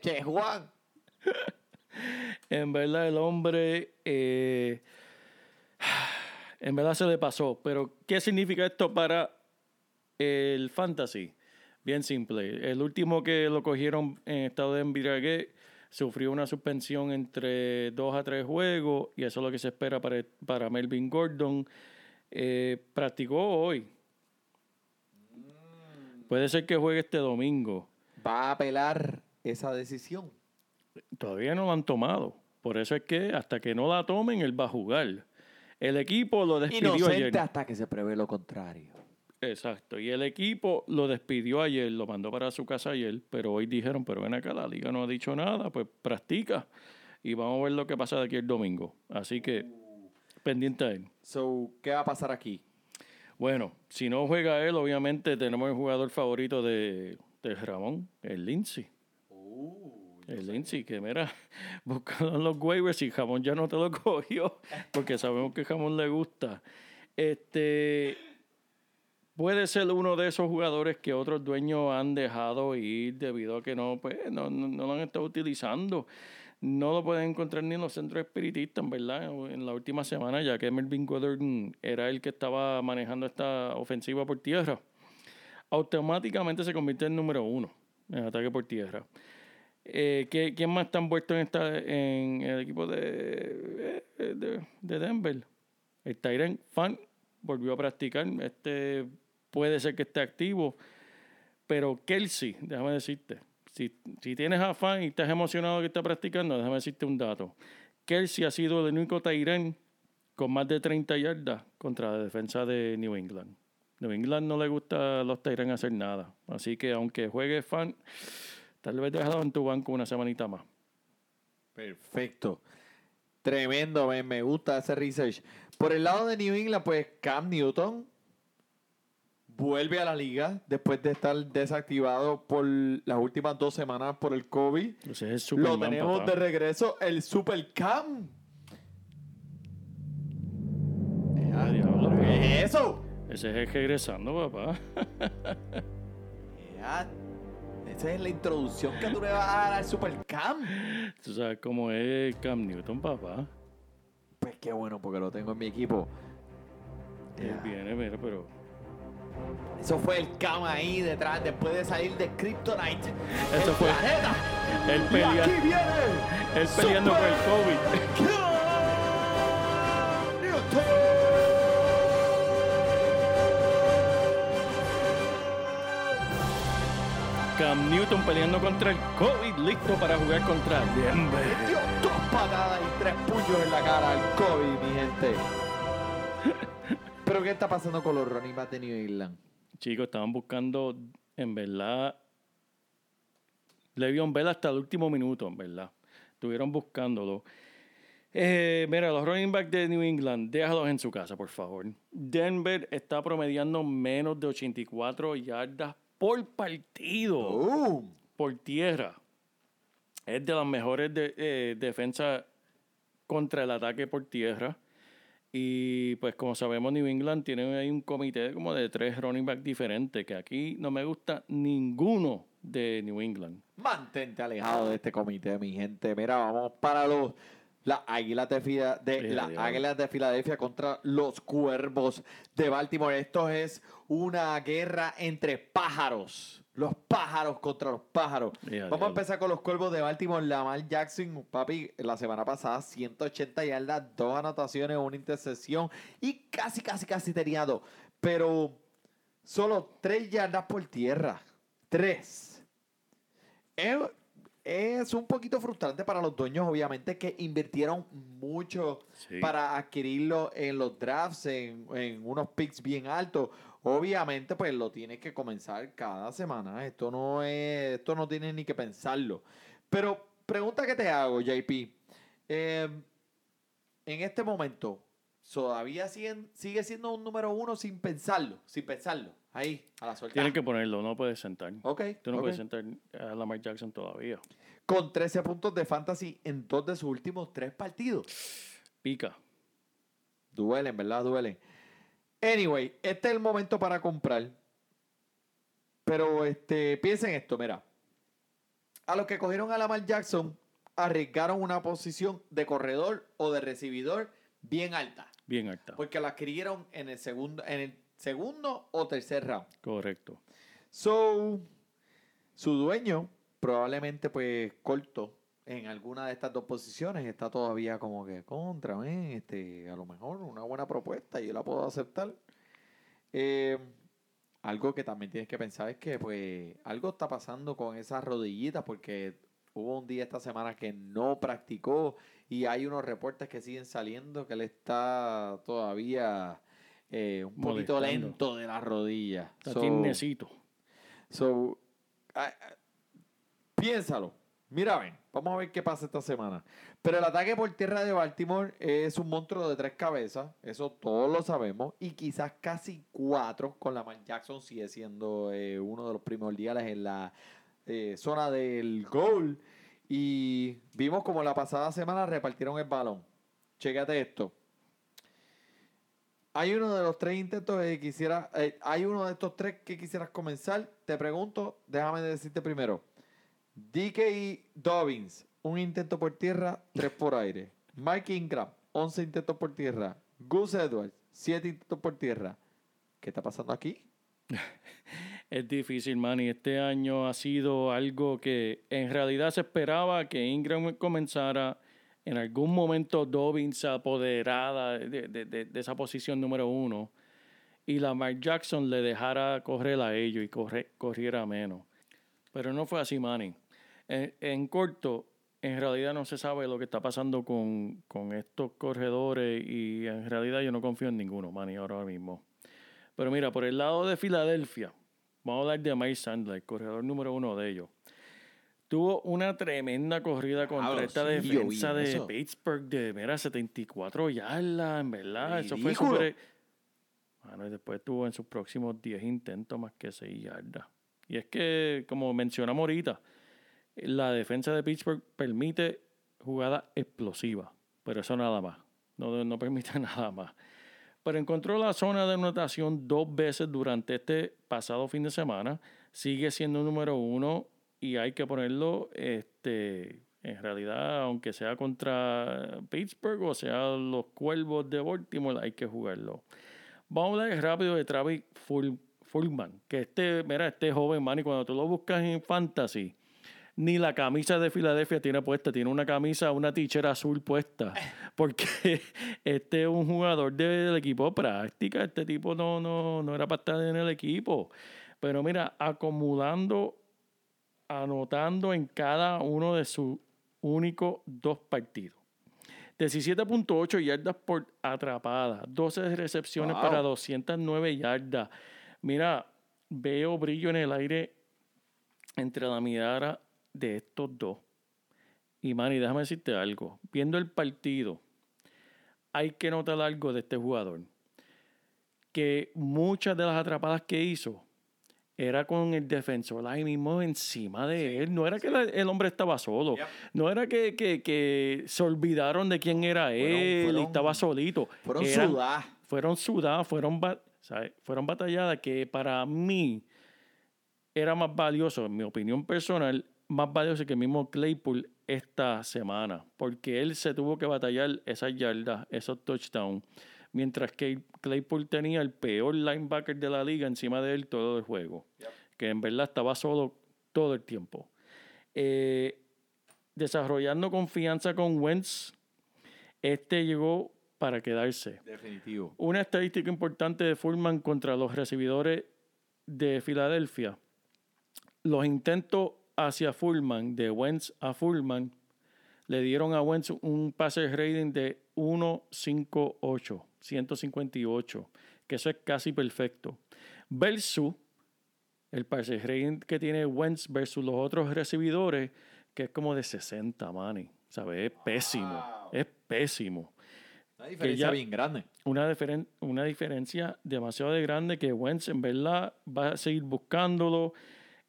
Che, Juan. En verdad, el hombre. eh, en verdad se le pasó. Pero, ¿qué significa esto para el fantasy? Bien simple. El último que lo cogieron en estado de embriaguez sufrió una suspensión entre dos a tres juegos. Y eso es lo que se espera para, para Melvin Gordon. Eh, practicó hoy. Puede ser que juegue este domingo. Va a apelar esa decisión. Todavía no lo han tomado. Por eso es que hasta que no la tomen, él va a jugar. El equipo lo despidió ayer. Inocente hasta que se prevé lo contrario. Exacto. Y el equipo lo despidió ayer, lo mandó para su casa ayer, pero hoy dijeron, pero ven acá, la liga no ha dicho nada, pues practica y vamos a ver lo que pasa de aquí el domingo. Así que, pendiente a él. So, ¿qué va a pasar aquí? Bueno, si no juega él, obviamente tenemos el jugador favorito de, de Ramón, el Lindsay. El Lindsay, que mira, buscando los waivers y Jamón ya no te lo cogió, porque sabemos que Jamón le gusta. Este puede ser uno de esos jugadores que otros dueños han dejado ir debido a que no, pues, no, no, no lo han estado utilizando. No lo pueden encontrar ni en los centros espiritistas, verdad, en la última semana, ya que Melvin Gordon era el que estaba manejando esta ofensiva por tierra. Automáticamente se convierte en número uno en ataque por tierra. Eh, ¿qué- ¿Quién más está envuelto en, esta, en el equipo de, eh, de, de Denver? El Tyren Fan volvió a practicar. Este puede ser que esté activo. Pero Kelsey, déjame decirte, si, si tienes a Fan y estás emocionado que está practicando, déjame decirte un dato. Kelsey ha sido el único Tyren con más de 30 yardas contra la defensa de New England. New England no le gusta a los Tyren hacer nada. Así que aunque juegue Fan, tal vez déjalo en tu banco una semanita más. Perfecto. Tremendo, me, me gusta ese research. Por el lado de New England, pues Cam Newton vuelve a la liga después de estar desactivado por las últimas dos semanas por el COVID. Es Lo tenemos papá. de regreso, el Super Cam. Ah, diablo, ¿Qué es eso? Ese es el regresando, papá. Ya, Esa es la introducción que tú le vas a dar al Supercam. Tú sabes cómo es Cam Newton, papá. Pues qué bueno, porque lo tengo en mi equipo. Él Ya. viene, mira, pero. Eso fue el Cam ahí detrás, después de salir de Kryptonite. Eso el fue- planeta. Y pelea- aquí viene. él peleando con el COVID. Cam Newton. Cam Newton peleando contra el COVID, listo para jugar contra Denver. Dio dos patadas y tres puños en la cara al COVID, mi gente. Pero ¿qué está pasando con los running backs de New England? Chicos, estaban buscando, en verdad, Le'Veon Bell hasta el último minuto, en verdad. Estuvieron buscándolo. Eh, mira, los running backs de New England, déjalos en su casa, por favor. Denver está promediando menos de 84 yardas por partido por tierra. Es de las mejores de- eh, defensas contra el ataque por tierra. Y pues como sabemos, New England tiene ahí un comité como de tres running backs diferentes, que aquí no me gusta ninguno de New England. Mantente alejado de este comité, mi gente. Mira, vamos para los las Águilas de, Fila- de las. Águilas de Filadelfia contra los Cuervos de Baltimore. Esto es una guerra entre pájaros. Los pájaros contra los pájaros. Vamos a empezar con los Cuervos de Baltimore. Lamar Jackson, papi, la semana pasada 180 yardas, dos anotaciones, una intercepción y casi, casi, casi tenía dos. Pero solo tres yardas por tierra. Tres. Es, es un poquito frustrante para los dueños, obviamente, que invirtieron mucho Sí. para adquirirlo en los drafts, en, en unos picks bien altos. Obviamente, pues lo tienes que comenzar cada semana. Esto no es, esto no tienes ni que pensarlo. Pero pregunta que te hago, JP. Eh, en este momento, ¿todavía siguen- sigue siendo un número uno sin pensarlo? Sin pensarlo. Ahí, a la suelta. Tienen que ponerlo, no puedes sentar. Ok. Tú no puedes sentar a Lamar Jackson todavía. Con 13 puntos de fantasy en dos de sus últimos tres partidos. Pica. Duelen, ¿verdad? Duelen. Anyway, este es el momento para comprar. Pero este, piensen esto, mira. A los que cogieron a Lamar Jackson, arriesgaron una posición de corredor o de recibidor bien alta. Bien alta. Porque la adquirieron en el segundo, en el segundo o tercer round. Correcto. So, su dueño, probablemente pues corto en alguna de estas dos posiciones, está todavía como que contra, este, a lo mejor una buena propuesta y yo la puedo aceptar. Eh, algo que también tienes que pensar es que pues algo está pasando con esas rodillitas porque hubo un día esta semana que no practicó y hay unos reportes que siguen saliendo que él está todavía eh, un poquito lento de las rodillas. Está. So, ah, ah, piénsalo. Mira, ven, vamos a ver qué pasa esta semana. Pero el ataque por tierra de Baltimore es un monstruo de tres cabezas, eso todos lo sabemos, y quizás casi cuatro con Lamar Jackson sigue siendo eh, uno de los primordiales en la eh, zona del gol. Y vimos como la pasada semana repartieron el balón. Chécate esto. Hay uno de los tres intentos que quisiera, eh, hay uno de estos tres que quisieras comenzar. Te pregunto, déjame decirte primero. DK Dobbins, un intento por tierra, tres por aire. Mike Ingram, 11 intentos por tierra. Gus Edwards, 7 intentos por tierra. ¿Qué está pasando aquí? Es difícil, man, y este año ha sido algo que en realidad se esperaba que Ingram comenzara. En algún momento Dobbins se apoderara de, esa posición número uno y Lamar Jackson le dejara correr a ellos y corre- corriera menos. Pero no fue así, Manny. En, en corto, en realidad no se sabe lo que está pasando con, con estos corredores y en realidad yo no confío en ninguno, Manny, ahora mismo. Pero mira, por el lado de Filadelfia, vamos a hablar de Mike Sandler, corredor número uno de ellos. Tuvo una tremenda corrida contra esta sí, defensa de eso. Pittsburgh de, mira, 74 yardas, en verdad. Eso fue. Bueno, y después tuvo en sus próximos 10 intentos más que 6 yardas. Y es que, como mencionamos ahorita, la defensa de Pittsburgh permite jugadas explosivas, pero eso nada más. No, no permite nada más. pero encontró la zona de anotación dos veces durante este pasado fin de semana. Sigue siendo número uno y hay que ponerlo, este, en realidad, aunque sea contra Pittsburgh o sea los Cuervos de Baltimore, hay que jugarlo. Vamos a hablar rápido de Travis Ful- Fulman, que este, mira, este joven man, y cuando tú lo buscas en Fantasy, ni la camisa de Filadelfia tiene puesta, tiene una camisa, una tichera azul puesta, porque este es un jugador del equipo práctica, este tipo no, no, no era para estar en el equipo, pero mira, acumulando, anotando en cada uno de sus únicos dos partidos. 17.8 yardas por atrapada, 12 recepciones Wow. para 209 yardas. Mira, veo brillo en el aire entre la mirada de estos dos. Y Manny, déjame decirte algo. Viendo el partido, hay que notar algo de este jugador. Que muchas de las atrapadas que hizo era con el defensor ahí mismo encima de él. No era que la- el hombre estaba solo. Yep. No era que, que- que se olvidaron de quién era Fueron- él fueron- y estaba solito. Fueron sudadas. fueron sudadas, fueron, fueron batalladas que para mí era más valioso, en mi opinión personal, más valioso que el mismo Claypool esta semana, porque él se tuvo que batallar esas yardas, esos touchdowns, mientras que Claypool tenía el peor linebacker de la liga encima de él todo el juego, que en verdad estaba solo todo el tiempo. Eh, desarrollando confianza con Wentz, este llegó para quedarse. Definitivo. Una estadística importante de Fullman contra los recibidores de Filadelfia. Los intentos hacia Fullman, de Wentz a Fullman, le dieron a Wentz un pase rating de 1.58, 158, que eso es casi perfecto. Versus el pase rating que tiene Wentz versus los otros recibidores, que es como de 60, mani. ¿Sabes? Es pésimo. Es pésimo Una diferencia bien grande. una, diferen- una diferencia demasiado de grande que Wentz en verdad va a seguir buscándolo.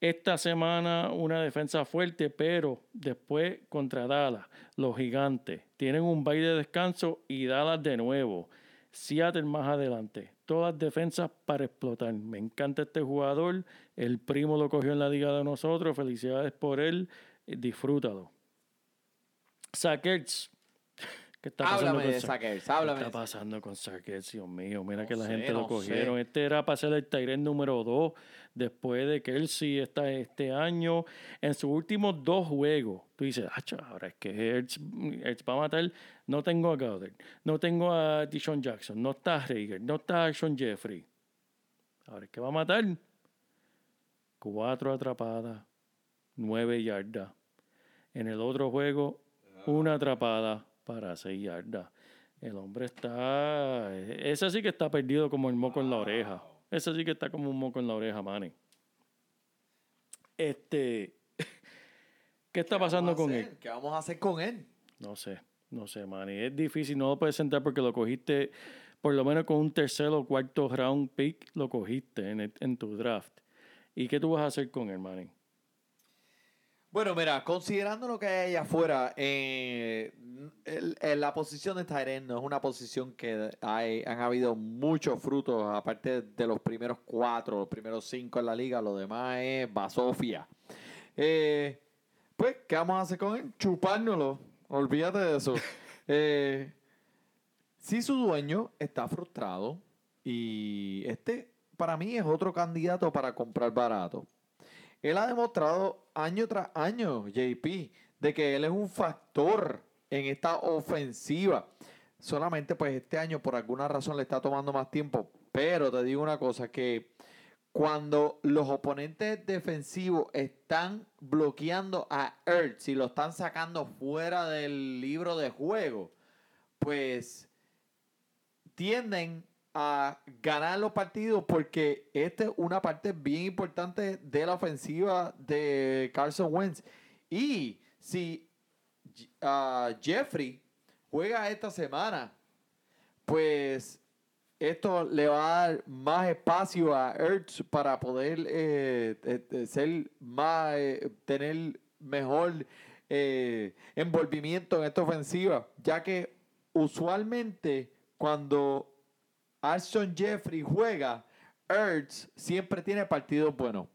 Esta semana una defensa fuerte, pero después contra Dallas, los gigantes tienen un baile de descanso y Dallas de nuevo. Seattle más adelante. Todas defensas para explotar. Me encanta este jugador. El primo lo cogió en la liga de nosotros. Felicidades por él. Disfrútalo. Sackers. ¿Qué está pasando Háblame con de Sa- Sackers, ¿Qué está pasando con Sarkis, Dios mío? Mira No que la sé, gente lo cogieron. sé. Este era para ser el Tyrant número 2 después de sí está este año. En sus últimos dos juegos, tú dices, "Acho, ahora es que Ertz, Ertz va a matar. No tengo a Goddard, no tengo a Dishon Jackson, no está Rager, no está Sean Jeffrey. Ahora es que va a matar. Cuatro atrapadas, nueve yardas. En el otro juego, una atrapada para seis yardas. El hombre está. Ese sí que está perdido como el moco en la oreja. Ese sí que está como un moco en la oreja, Manny. Este. ¿Qué está pasando con hacer? él? ¿Qué vamos a hacer con él? No sé, no sé, Manny. Es difícil, no lo puedes sentar porque lo cogiste, por lo menos con un tercer o cuarto round pick, lo cogiste en, el- en tu draft. ¿Y qué tú vas a hacer con él, Manny? Bueno, mira, considerando lo que hay allá afuera, eh, el- el- la posición de Tyren no es una posición que hay, han habido muchos frutos, aparte de los primeros cuatro, los primeros cinco en la liga, lo demás es basofia. Eh, pues, ¿qué vamos a hacer con él? Chupárnoslo, olvídate de eso. Eh, si su dueño está frustrado y este para mí es otro candidato para comprar barato. Él ha demostrado año tras año, JP, de que él es un factor en esta ofensiva. Solamente pues este año por alguna razón le está tomando más tiempo. Pero te digo una cosa, que cuando los oponentes defensivos están bloqueando a Ertz y lo están sacando fuera del libro de juego, pues tienden a ganar los partidos porque esta es una parte bien importante de la ofensiva de Carson Wentz. Y si ah, Jeffrey juega esta semana, pues esto le va a dar más espacio a Ertz para poder eh, eh, eh, ser más, tener mejor envolvimiento en esta ofensiva, ya que usualmente cuando Arson Jeffrey juega, Ertz siempre tiene partidos buenos.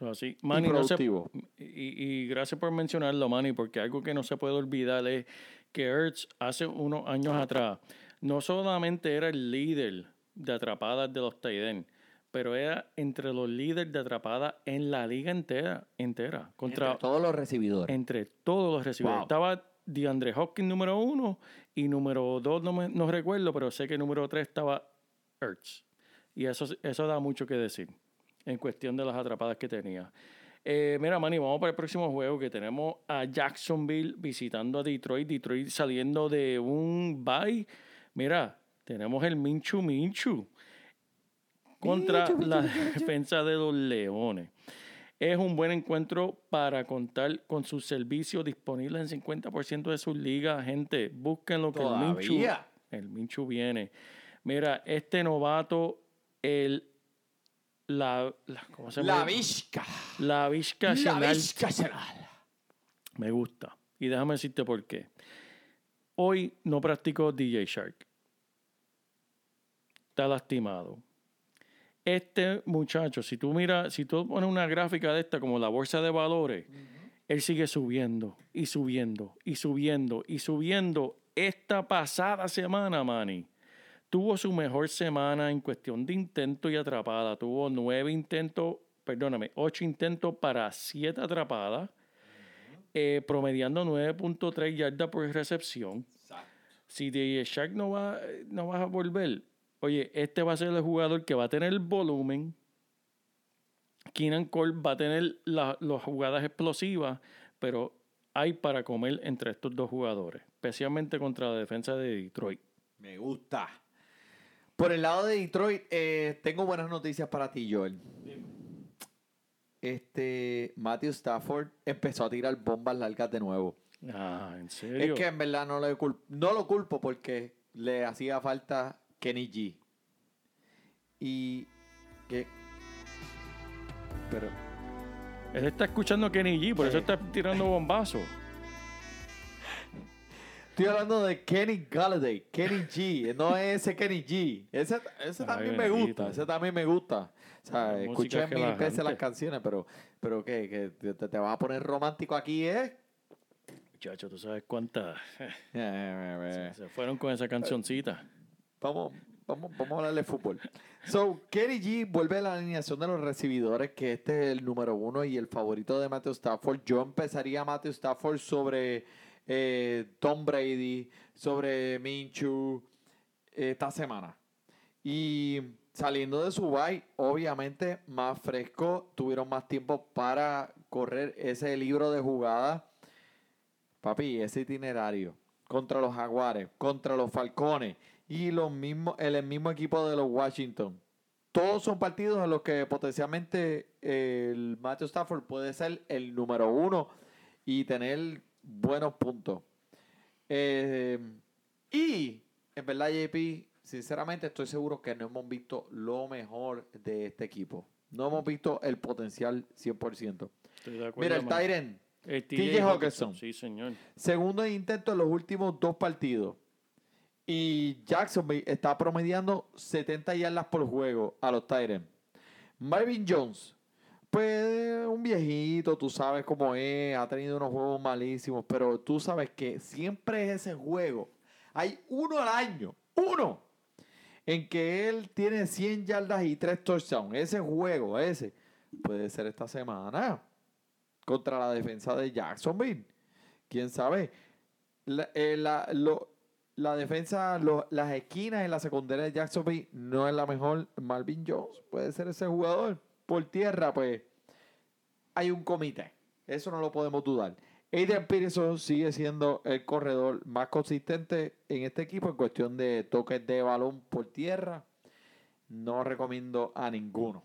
Así. y Manny, no se- productivos. y, y gracias por mencionarlo, Manny, porque algo que no se puede olvidar es que Ertz hace unos años atrás no solamente era el líder de atrapadas de los Tiden, pero era entre los líderes de atrapadas en la liga entera, entera contra, Entre todos los recibidores. entre todos los recibidores. Wow. Estaba DeAndre Hopkins número uno y número dos no, me, no recuerdo, pero sé que número tres estaba Ertz. Y eso, eso da mucho que decir en cuestión de las atrapadas que tenía. Eh, mira, Manny, vamos para el próximo juego que tenemos a Jacksonville visitando a Detroit. Detroit saliendo de un bye. Mira, tenemos el Minchu Minchu contra Minchu, la Minchu, Minchu. defensa de los Leones. Es un buen encuentro para contar con sus servicios disponibles en 50% de sus ligas. Gente, busquen lo que el Minchu, el Minchu viene. Mira, este novato, el la, la- ¿cómo se La llama? Vizca. La Vizca La. Vizca Chanel. Me gusta. Y déjame decirte por qué. Hoy no practico DJ Shark. Está lastimado. Este muchacho, si tú miras, si tú pones una gráfica de esta como la bolsa de valores, él sigue subiendo y subiendo y subiendo y subiendo. Esta pasada semana, Manny, tuvo su mejor semana en cuestión de intento y atrapada. Tuvo nueve intentos, perdóname, ocho intentos para siete atrapadas eh, promediando 9.3 yardas por recepción. Si DJ Shark no va, no va a volver, oye, este va a ser el jugador que va a tener el volumen. Keenan Cole va a tener la- las jugadas explosivas, pero hay para comer entre estos dos jugadores, especialmente contra la defensa de Detroit. Me gusta. Por el lado de Detroit, eh, tengo buenas noticias para ti, Joel. Este Matthew Stafford empezó a tirar bombas largas de nuevo. Ah, ¿en serio? Es que en verdad no, le no lo culpo porque le hacía falta Kenny G. Y que. Pero. Él está escuchando Kenny G, por eso Eh. está tirando bombazos. Estoy hablando de Kenny Galladay, Kenny G, no es ese Kenny G. Ese, ese Ay, también me gusta, ese también me gusta. O sea, La escuché mil veces las canciones, pero, pero ¿qué? ¿Que te, te vas a poner romántico aquí, eh? Muchacho, tú sabes cuántas Eh, se fueron con esa cancioncita. Vamos, vamos, vamos a hablar de fútbol. So, Kenny G vuelve a la alineación de los recibidores, que este es el número uno y el favorito de Matthew Stafford. Yo empezaría a Matthew Stafford sobre eh, Tom Brady, sobre Minshew esta semana. Y saliendo de su obviamente más fresco, tuvieron más tiempo para correr ese libro de jugadas. Papi, ese itinerario contra los Jaguares, contra los Falcones y los mismos, el, el mismo equipo de los Washington. Todos son partidos en los que potencialmente eh, el Matthew Stafford puede ser el número uno y tener buenos puntos. Eh, y en verdad, JP, sinceramente estoy seguro que no hemos visto lo mejor de este equipo. No hemos visto el potencial 100%. Estoy de acuerdo, Mira, el. Tyren, TJ Hawkinson. Sí, señor. Segundo intento en los últimos dos partidos. Y Jacksonville está promediando 70 yardas por juego a los Tyrants. Marvin Jones, pues un viejito, tú sabes cómo es, ha tenido unos juegos malísimos, pero tú sabes que siempre es ese juego. Hay uno al año, uno, en que él tiene 100 yardas y 3 touchdowns. Ese juego, ese, puede ser esta semana contra la defensa de Jacksonville. ¿Quién sabe? La, eh, la- lo- la defensa, las esquinas en la secundaria de Jacksonville no es la mejor. Marvin Jones puede ser ese jugador. Por tierra, pues, hay un comité. Eso no lo podemos dudar. Adrian Peterson sigue siendo el corredor más consistente en este equipo en cuestión de toques de balón por tierra. No recomiendo a ninguno.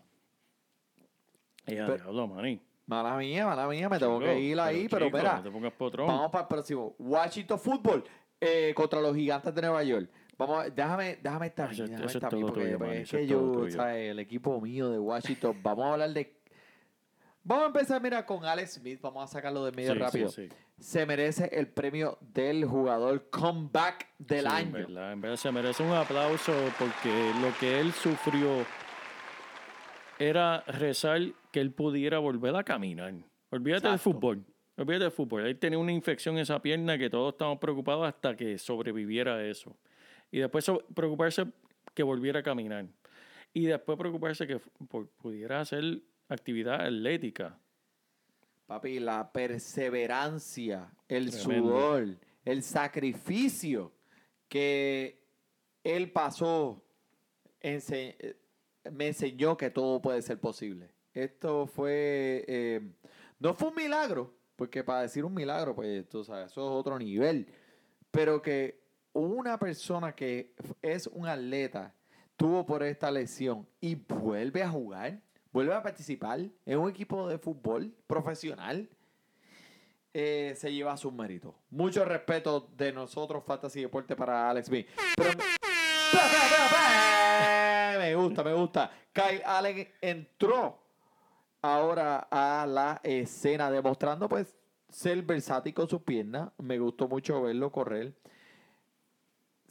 Ya, diablo, maní. Mala mía, mala mía, me tengo Chico, que ir ahí, pero, No potrón. Vamos para el próximo. Washington Football eh, contra los gigantes de Nueva York. Vamos, a- déjame, déjame estar bien, déjame estar bien, porque tuyo, pues, es que yo, el equipo mío de Washington, vamos a hablar de Vamos a empezar, mira, con Alex Smith. Vamos a sacarlo de medio Sí, rápido. sí, sí. Se merece el premio del jugador comeback del Sí, En año. verdad, en verdad se merece un aplauso porque lo que él sufrió era rezar que él pudiera volver a caminar. Olvídate del fútbol. Olvídate del fútbol. Él tenía una infección en esa pierna que todos estábamos preocupados hasta que sobreviviera a eso. Y después preocuparse que volviera a caminar. Y después preocuparse que pudiera hacer actividad atlética. Papi, la perseverancia, el Tremendo. sudor, el sacrificio que él pasó, ense- eh, me enseñó que todo puede ser posible. Esto fue, eh, no fue un milagro, porque para decir un milagro, pues tú sabes, eso es otro nivel, pero que una persona que es un atleta tuvo por esta lesión y vuelve a jugar, vuelve a participar en un equipo de fútbol profesional, eh, se lleva sus méritos. Mucho respeto de nosotros, Fantasy Deporte, para Alex B. Me gusta, me gusta. Kyle Allen entró ahora a la escena, demostrando pues ser versátil con sus piernas. Me gustó mucho verlo correr.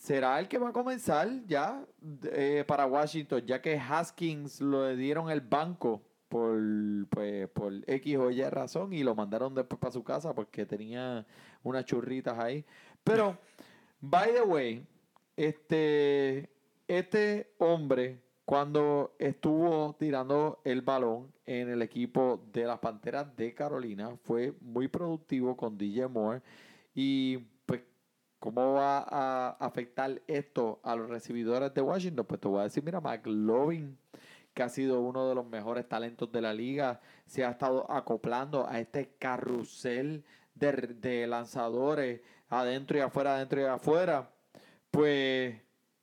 ¿Será el que va a comenzar ya eh, para Washington? Ya que Haskins lo dieron el banco por, pues, por X o Y razón y lo mandaron después para su casa porque tenía unas churritas ahí. Pero, by the way, este, este hombre, cuando estuvo tirando el balón en el equipo de las Panteras de Carolina, fue muy productivo con DJ Moore. Y ¿cómo va a afectar esto a los recibidores de Washington? Pues te voy a decir, mira, McLovin, que ha sido uno de los mejores talentos de la liga, se ha estado acoplando a este carrusel de, lanzadores adentro y afuera, adentro y afuera. Pues,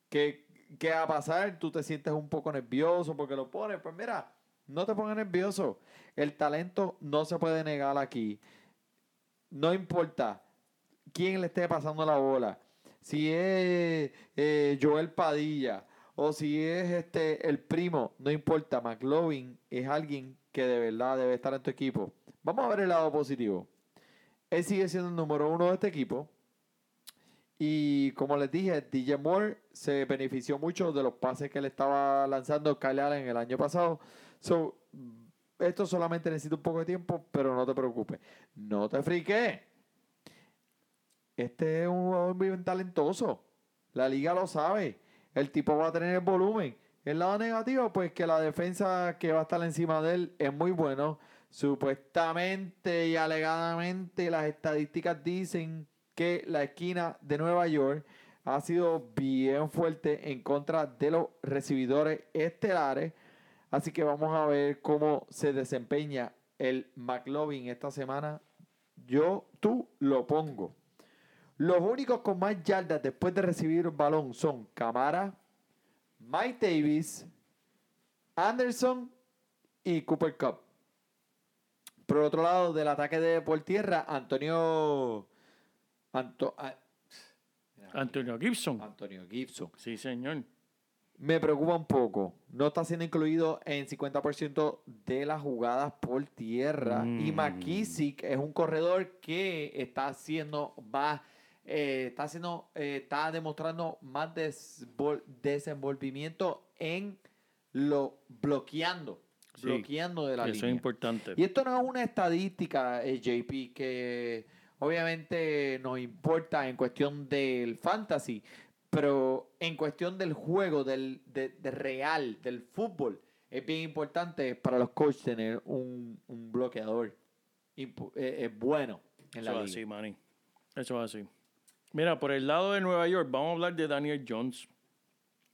¿qué, ¿qué va a pasar? Tú te sientes un poco nervioso porque lo pones. Pues mira, no te pongas nervioso. El talento no se puede negar aquí. No importa quién le esté pasando la bola. Si es eh, Joel Padilla o si es este el primo, no importa. McLovin es alguien que de verdad debe estar en tu equipo. Vamos a ver el lado positivo. Él sigue siendo el número uno de este equipo. Y como les dije, DJ Moore se benefició mucho de los pases que le estaba lanzando Kyle Allen el año pasado. So, esto solamente necesita un poco de tiempo, pero no te preocupes. No te friques. Este es un jugador bien talentoso. La liga lo sabe. El tipo va a tener el volumen. El lado negativo, pues que la defensa que va a estar encima de él es muy bueno. Supuestamente y alegadamente las estadísticas dicen que la esquina de Nueva York ha sido bien fuerte en contra de los recibidores estelares. Así que vamos a ver cómo se desempeña el McLovin esta semana. Yo, tú lo pongo. Los únicos con más yardas después de recibir un balón son Camara, Mike Davis, Anderson y Cooper Cup. Por otro lado, del ataque de por tierra, Antonio. Anto- a- Antonio Gibson. Antonio Gibson. Sí, señor. Me preocupa un poco. No está siendo incluido en 50% de las jugadas por tierra. Y Mm. McKissick es un corredor que está haciendo más. Eh, está haciendo. eh, está demostrando más desenvolvimiento en lo bloqueando. Sí, bloqueando de la Eso es importante. Y esto no es una estadística, eh, JP, que obviamente nos importa en cuestión del fantasy, pero en cuestión del juego, del de, de real, del fútbol, es bien importante para los coaches tener un, un bloqueador eh, eh, bueno en la Eso liga. es así, Manny. Eso es así. Mira, por el lado de Nueva York, vamos a hablar de Daniel Jones,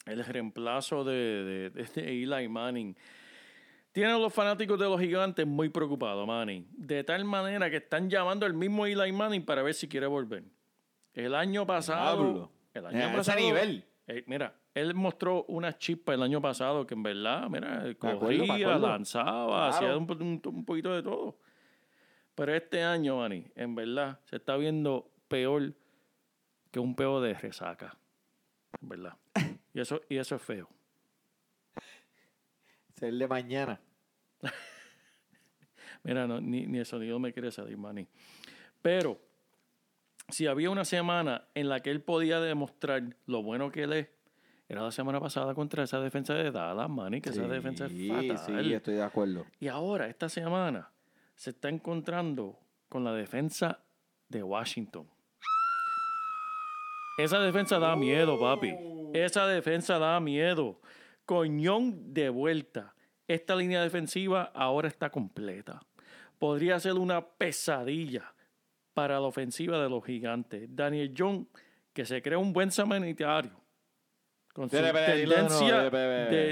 el reemplazo de, de- de Eli Manning. Tiene a los fanáticos de los gigantes muy preocupados, Manny. De tal manera que están llamando al mismo Eli Manning para ver si quiere volver. El año pasado. El año pasado. nivel. eh, mira, él mostró una chispa el año pasado que en verdad, mira, acuerdo, me corría, acuerdo. lanzaba, hacía un, un- un poquito de todo. Pero este año, Manny, en verdad, se está viendo peor que un peo de resaca. Verdad. Y eso, y eso es feo. Es el de mañana. Mira, no, ni, ni el sonido me quiere salir, Manny. Pero, si había una semana en la que él podía demostrar lo bueno que él es, era la semana pasada contra esa defensa de Dallas, Manny, que esa defensa es Sí, fatal. Sí, estoy de acuerdo. Y ahora, esta semana, se está encontrando con la defensa de Washington. Esa defensa da miedo, papi. Esa defensa da miedo. Coñón de vuelta. Esta línea defensiva ahora está completa. Podría ser una pesadilla para la ofensiva de los gigantes. Daniel Jones, que se crea un buen samanitario. Con su de tendencia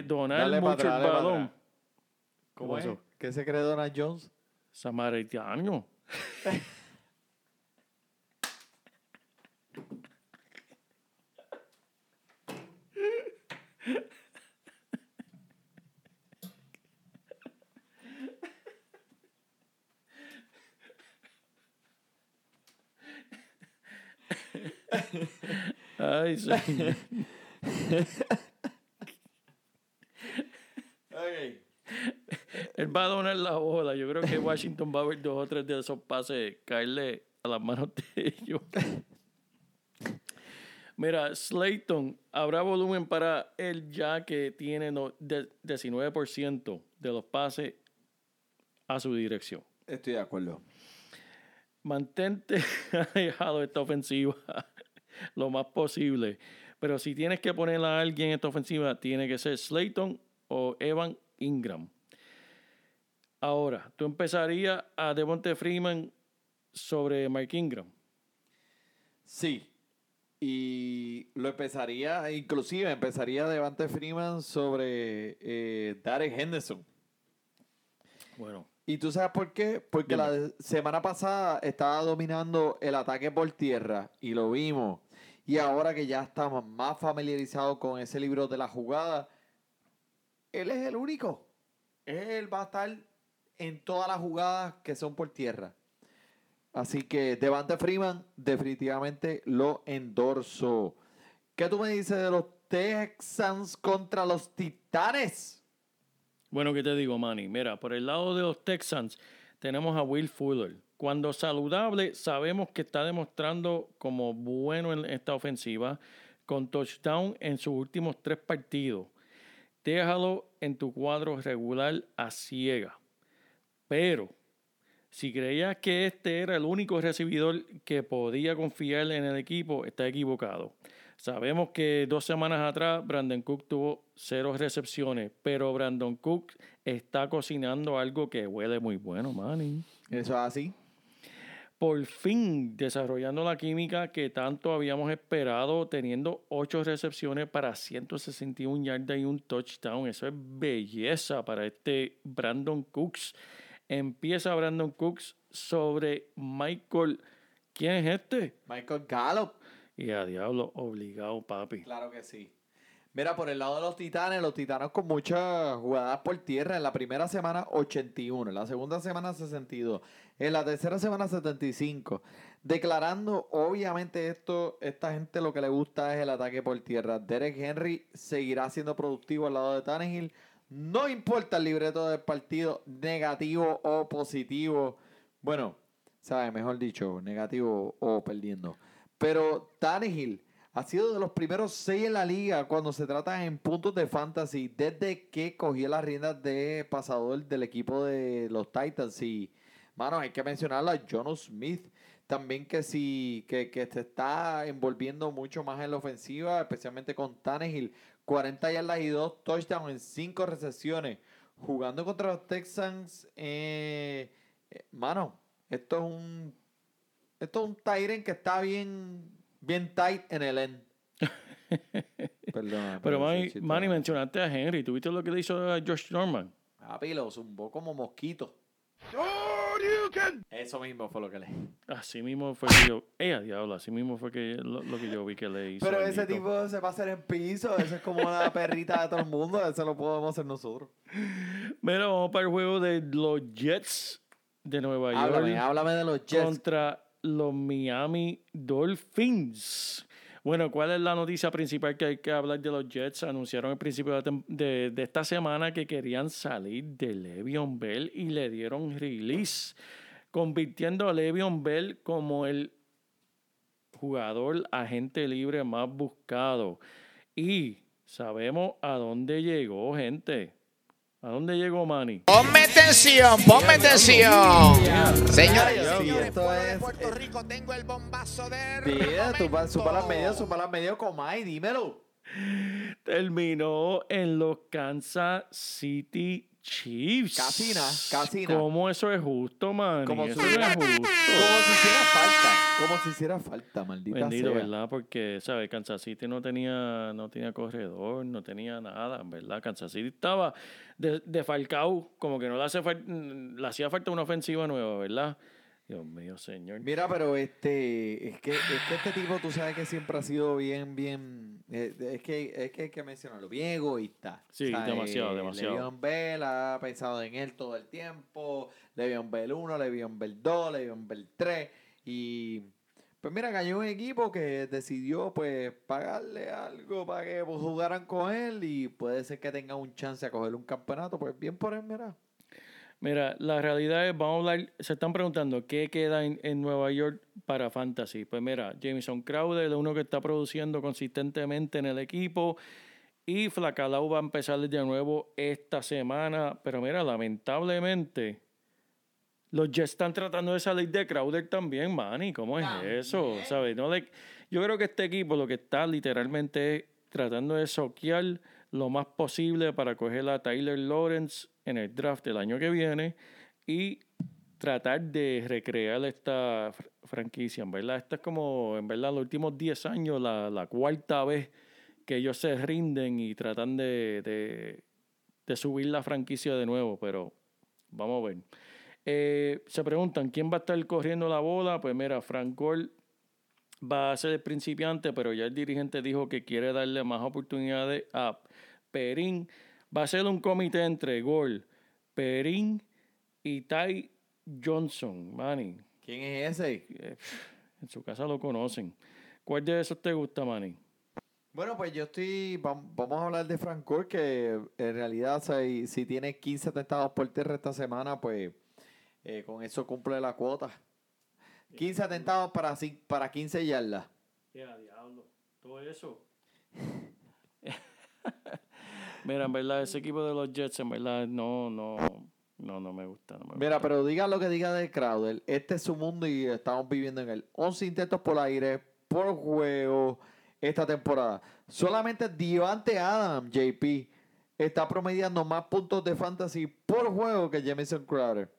donar Dale pa' mucho atrás, el dale pa' balón. atrás. ¿Cómo ¿Qué es? ¿Qué se cree Donald Jones? Samaritano. Ay, señor. Él va a donar la bola. Yo creo que Washington va a ver dos o tres de esos pases caerle a las manos de ellos. Mira, Slayton, habrá volumen para él ya que tiene no- de- 19% de los pases a su dirección. Estoy de acuerdo. Mantente alejado de esta ofensiva lo más posible. Pero si tienes que poner a alguien en esta ofensiva, tiene que ser Slayton o Evan Ingram. Ahora, tú empezarías a Devonte Freeman sobre Mike Ingram. Sí. Y lo empezaría, inclusive empezaría Devante Freeman sobre eh, Derek Henderson. Bueno, ¿Y tú sabes por qué? Porque Dime. la semana pasada estaba dominando el ataque por tierra y lo vimos. Y ahora que ya estamos más familiarizados con ese libro de la jugada, él es el único. Él va a estar en todas las jugadas que son por tierra. Así que Devante Freeman definitivamente lo endorso. ¿Qué tú me dices de los Texans contra los Titanes? Bueno, ¿qué te digo, Manny? Mira, por el lado de los Texans tenemos a Will Fuller. Cuando saludable, sabemos que está demostrando como bueno en esta ofensiva, con touchdown en sus últimos tres partidos. Déjalo en tu cuadro regular a ciega. Pero, si creías que este era el único recibidor que podía confiar en el equipo, está equivocado. Sabemos que dos semanas atrás Brandon Cook tuvo cero recepciones, pero Brandon Cook está cocinando algo que huele muy bueno, Manny. Eso es así. Por fin desarrollando la química que tanto habíamos esperado, teniendo ocho recepciones para 161 yardas y un touchdown. Eso es belleza para este Brandon Cooks. Empieza Brandon Cooks sobre Michael. ¿Quién es este? Michael Gallup. Y a diablo, obligado, papi. Claro que sí. Mira, por el lado de los Titanes, los Titanes con muchas jugadas por tierra. En la primera semana, 81. En la segunda semana, 62. En la tercera semana, 75. Declarando, obviamente, esto, esta gente lo que le gusta es el ataque por tierra. Derek Henry seguirá siendo productivo al lado de Tannehill. No importa el libreto del partido, negativo o positivo. Bueno, ¿sabes? Mejor dicho, negativo o perdiendo. Pero Tannehill ha sido de los primeros seis en la liga cuando se trata en puntos de fantasy desde que cogió las riendas de pasador del equipo de los Titans. Y, mano, hay que mencionarlo a Jono Smith. También que sí, que, que se está envolviendo mucho más en la ofensiva, especialmente con Tannehill. 40 yardas y 2 touchdowns en 5 recepciones. Jugando contra los Texans, eh, eh, mano, esto es un esto es un Tyren que está bien, bien tight en el end. Perdón. Pero Manny, Manny, mencionaste a Henry. ¿Tuviste lo que le hizo a Josh Norman? Papi, lo zumbó como mosquito. Eso mismo fue lo que le. Así mismo fue que yo. ¡Eh, a diablo! Así mismo fue que lo, lo que yo vi que le hizo. Pero ese Nito. tipo se va a hacer en piso. Eso es como la perrita de todo el mundo. Eso lo podemos hacer nosotros. Mira, vamos para el juego de los Jets de Nueva Háblame, York háblame de los Jets. contra los Miami Dolphins. Bueno, ¿cuál es la noticia principal que hay que hablar de los Jets? Anunciaron al principio de, esta semana que querían salir de Le'Veon Bell y le dieron release, convirtiendo a Le'Veon Bell como el jugador agente libre más buscado. Y sabemos a dónde llegó, gente. ¿A dónde llegó Manny? Ponme atención, ponme atención. Esto pueblo de Puerto eh, Rico, tengo el bombazo de Mira, tú pa- su para momento. medio, su para medio, Comay, dímelo. Terminó en los Kansas City Chiefs. Casi na, casi na. ¿Cómo eso es justo, man? Como eso si- no es justo. Como si hiciera falta, como si hiciera falta, maldita Bendito, sea. ¿verdad? Porque, ¿sabes? Kansas City no tenía, no tenía corredor, no tenía nada, ¿verdad? Kansas City estaba de, de Falcao, como que no le, hace le hacía falta una ofensiva nueva, ¿verdad? Dios mío, señor. Mira, pero este, es que, es que este tipo, tú sabes que siempre ha sido bien, bien, eh, es que, es que hay que mencionarlo, bien egoísta. Sí, demasiado, eh, demasiado. Le'Veon Bell ha pensado en él todo el tiempo, Le'Veon Bell 1, Le'Veon Bell 2, Le'Veon Bell 3, y pues mira, cayó un equipo que decidió pues pagarle algo para que pues, jugaran con él y puede ser que tenga un chance a coger un campeonato, pues bien por él, mira. Mira, la realidad es, vamos a hablar, se están preguntando qué queda en, en Nueva York para Fantasy. Pues mira, Jameson Crowder es uno que está produciendo consistentemente en el equipo y Flacalau va a empezar de nuevo esta semana. Pero mira, lamentablemente, los Jets están tratando de salir de Crowder también, Manny. ¿Cómo es eso? ¿Sabes? No le- yo creo que este equipo lo que está literalmente es tratando de soquear lo más posible para coger a Tyler Lawrence en el draft del año que viene y tratar de recrear esta fr- franquicia, en verdad. Esta es como, en verdad, los últimos 10 años, la, la cuarta vez que ellos se rinden y tratan de, de, de subir la franquicia de nuevo, pero vamos a ver. Eh, se preguntan, ¿quién va a estar corriendo la bola? Pues mira, Frank Gore va a ser el principiante, pero ya el dirigente dijo que quiere darle más oportunidades a Perín. Va a ser un comité entre Gore, Perín y Ty Johnson, Manny. ¿Quién es ese? Eh, En su casa lo conocen. ¿Cuál de esos te gusta, Manny? Bueno, pues yo estoy. vam- Vamos a hablar de Frank Gore, que en realidad, si, si tiene 15 atentados por tierra esta semana, pues eh, con eso cumple la cuota. 15 atentados para, para 15 yardas. Ya, diablo. Todo eso. Mira, en verdad, ese equipo de los Jets, en verdad, no, no, no, no me gusta. No me Mira, gusta. pero diga lo que diga de Crowder. Este es su mundo y estamos viviendo en él. 11 intentos por aire por juego esta temporada. Solamente Devante Adam, JP, está promediando más puntos de fantasy por juego que Jamison Crowder.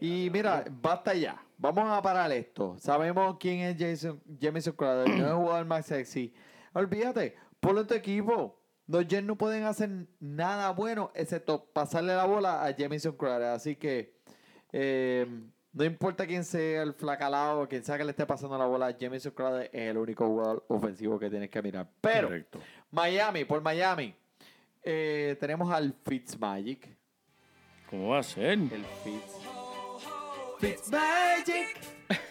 Y mira, basta ya. Vamos a parar esto. Sabemos quién es Jason, Jamison Crowder. No es el jugador más sexy. Olvídate, ponlo en tu equipo. Los Jets no pueden hacer nada bueno excepto pasarle la bola a Jamison Crowder. Así que eh, no importa quién sea el flacalado quien sea que le esté pasando la bola, Jamison Crowder es el único jugador ofensivo que tienes que mirar. Pero Correcto. Miami, por Miami, eh, tenemos al Fitzmagic. ¿Cómo va a ser? El Fitz. Fitzmagic.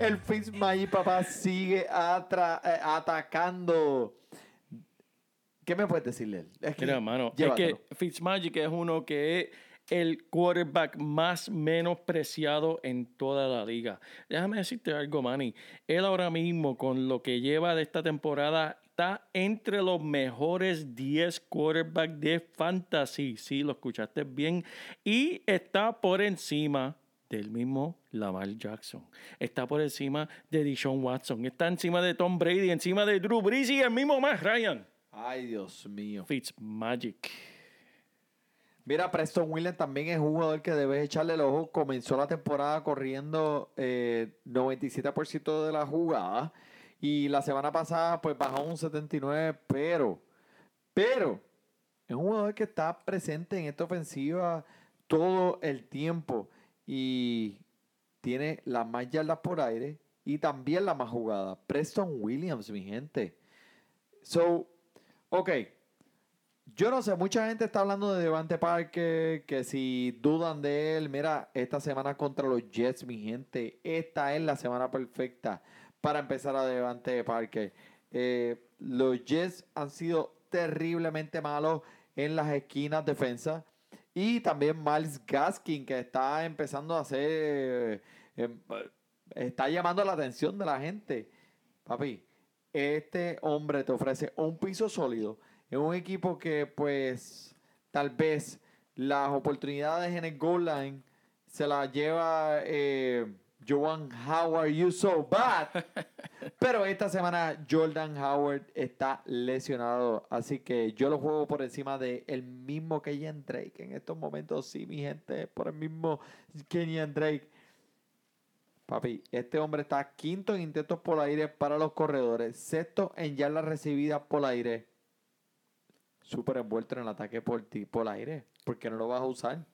El Fitzmagic, papá, sigue atra- eh, atacando. ¿Qué me puedes decirle? Es que- Mira, mano, es llévatelo. que Fitzmagic es uno que es el quarterback más menospreciado en toda la liga. Déjame decirte algo, Manny. Él ahora mismo, con lo que lleva de esta temporada, está entre los mejores 10 quarterbacks de fantasy. Sí, lo escuchaste bien. Y está por encima del mismo Lamar Jackson. Está por encima de Deshaun Watson. Está encima de Tom Brady, encima de Drew Brees y el mismo Matt Ryan. Ay, Dios mío. Fitzmagic. Mira, Preston Williams también es un jugador que debes echarle el ojo. Comenzó la temporada corriendo eh, 97% de la jugada. Y la semana pasada, pues bajó un 79%. Pero, pero, es un jugador que está presente en esta ofensiva todo el tiempo. Y tiene las más yardas por aire y también la más jugada. Preston Williams, mi gente. So, ok. Yo no sé, mucha gente está hablando de Devante Parker, que si dudan de él, mira, esta semana contra los Jets, mi gente, esta es la semana perfecta para empezar a Devante Parker. Eh, los Jets han sido terriblemente malos en las esquinas defensas. Y también Miles Gaskin, que está empezando a hacer. eh, em, está llamando la atención de la gente. Papi, este hombre te ofrece un piso sólido en un equipo que, pues, tal vez las oportunidades en el goal line se las lleva eh, Joan Howard, you so bad. Pero esta semana Jordan Howard está lesionado, así que yo lo juego por encima de el mismo Kenyan Drake. En estos momentos, sí, mi gente, por el mismo Kenyan Drake. Papi, este hombre está quinto en intentos por aire para los corredores, sexto en yardas recibidas por aire. Súper envuelto en el ataque por ti, por aire. ¿Por qué no lo vas a usar?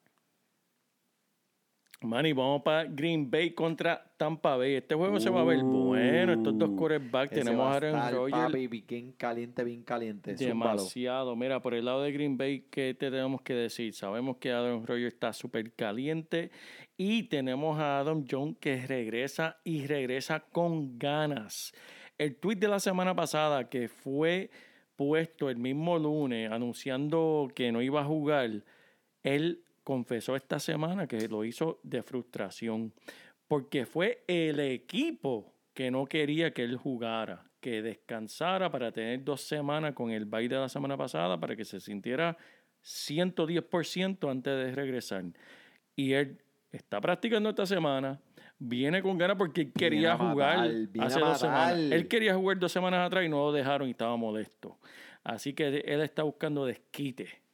Manny, vamos para Green Bay contra Tampa Bay. Este juego se va a ver bueno. Estos dos Uh, quarterbacks. Tenemos a Aaron Rodgers. Bien caliente, bien caliente. Zúmbalo. Demasiado. Mira, por el lado de Green Bay, ¿qué te tenemos que decir? Sabemos que Adam Rodgers está súper caliente y tenemos a Adam Jones que regresa y regresa con ganas. El tweet de la semana pasada que fue puesto el mismo lunes anunciando que no iba a jugar, él confesó esta semana que lo hizo de frustración porque fue el equipo que no quería que él jugara, que descansara para tener dos semanas con el baile de la semana pasada para que se sintiera 110% antes de regresar. Y él está practicando esta semana, viene con ganas porque él quería matar, jugar hace dos semanas. Él quería jugar dos semanas atrás y no lo dejaron y estaba molesto. Así que él está buscando desquite.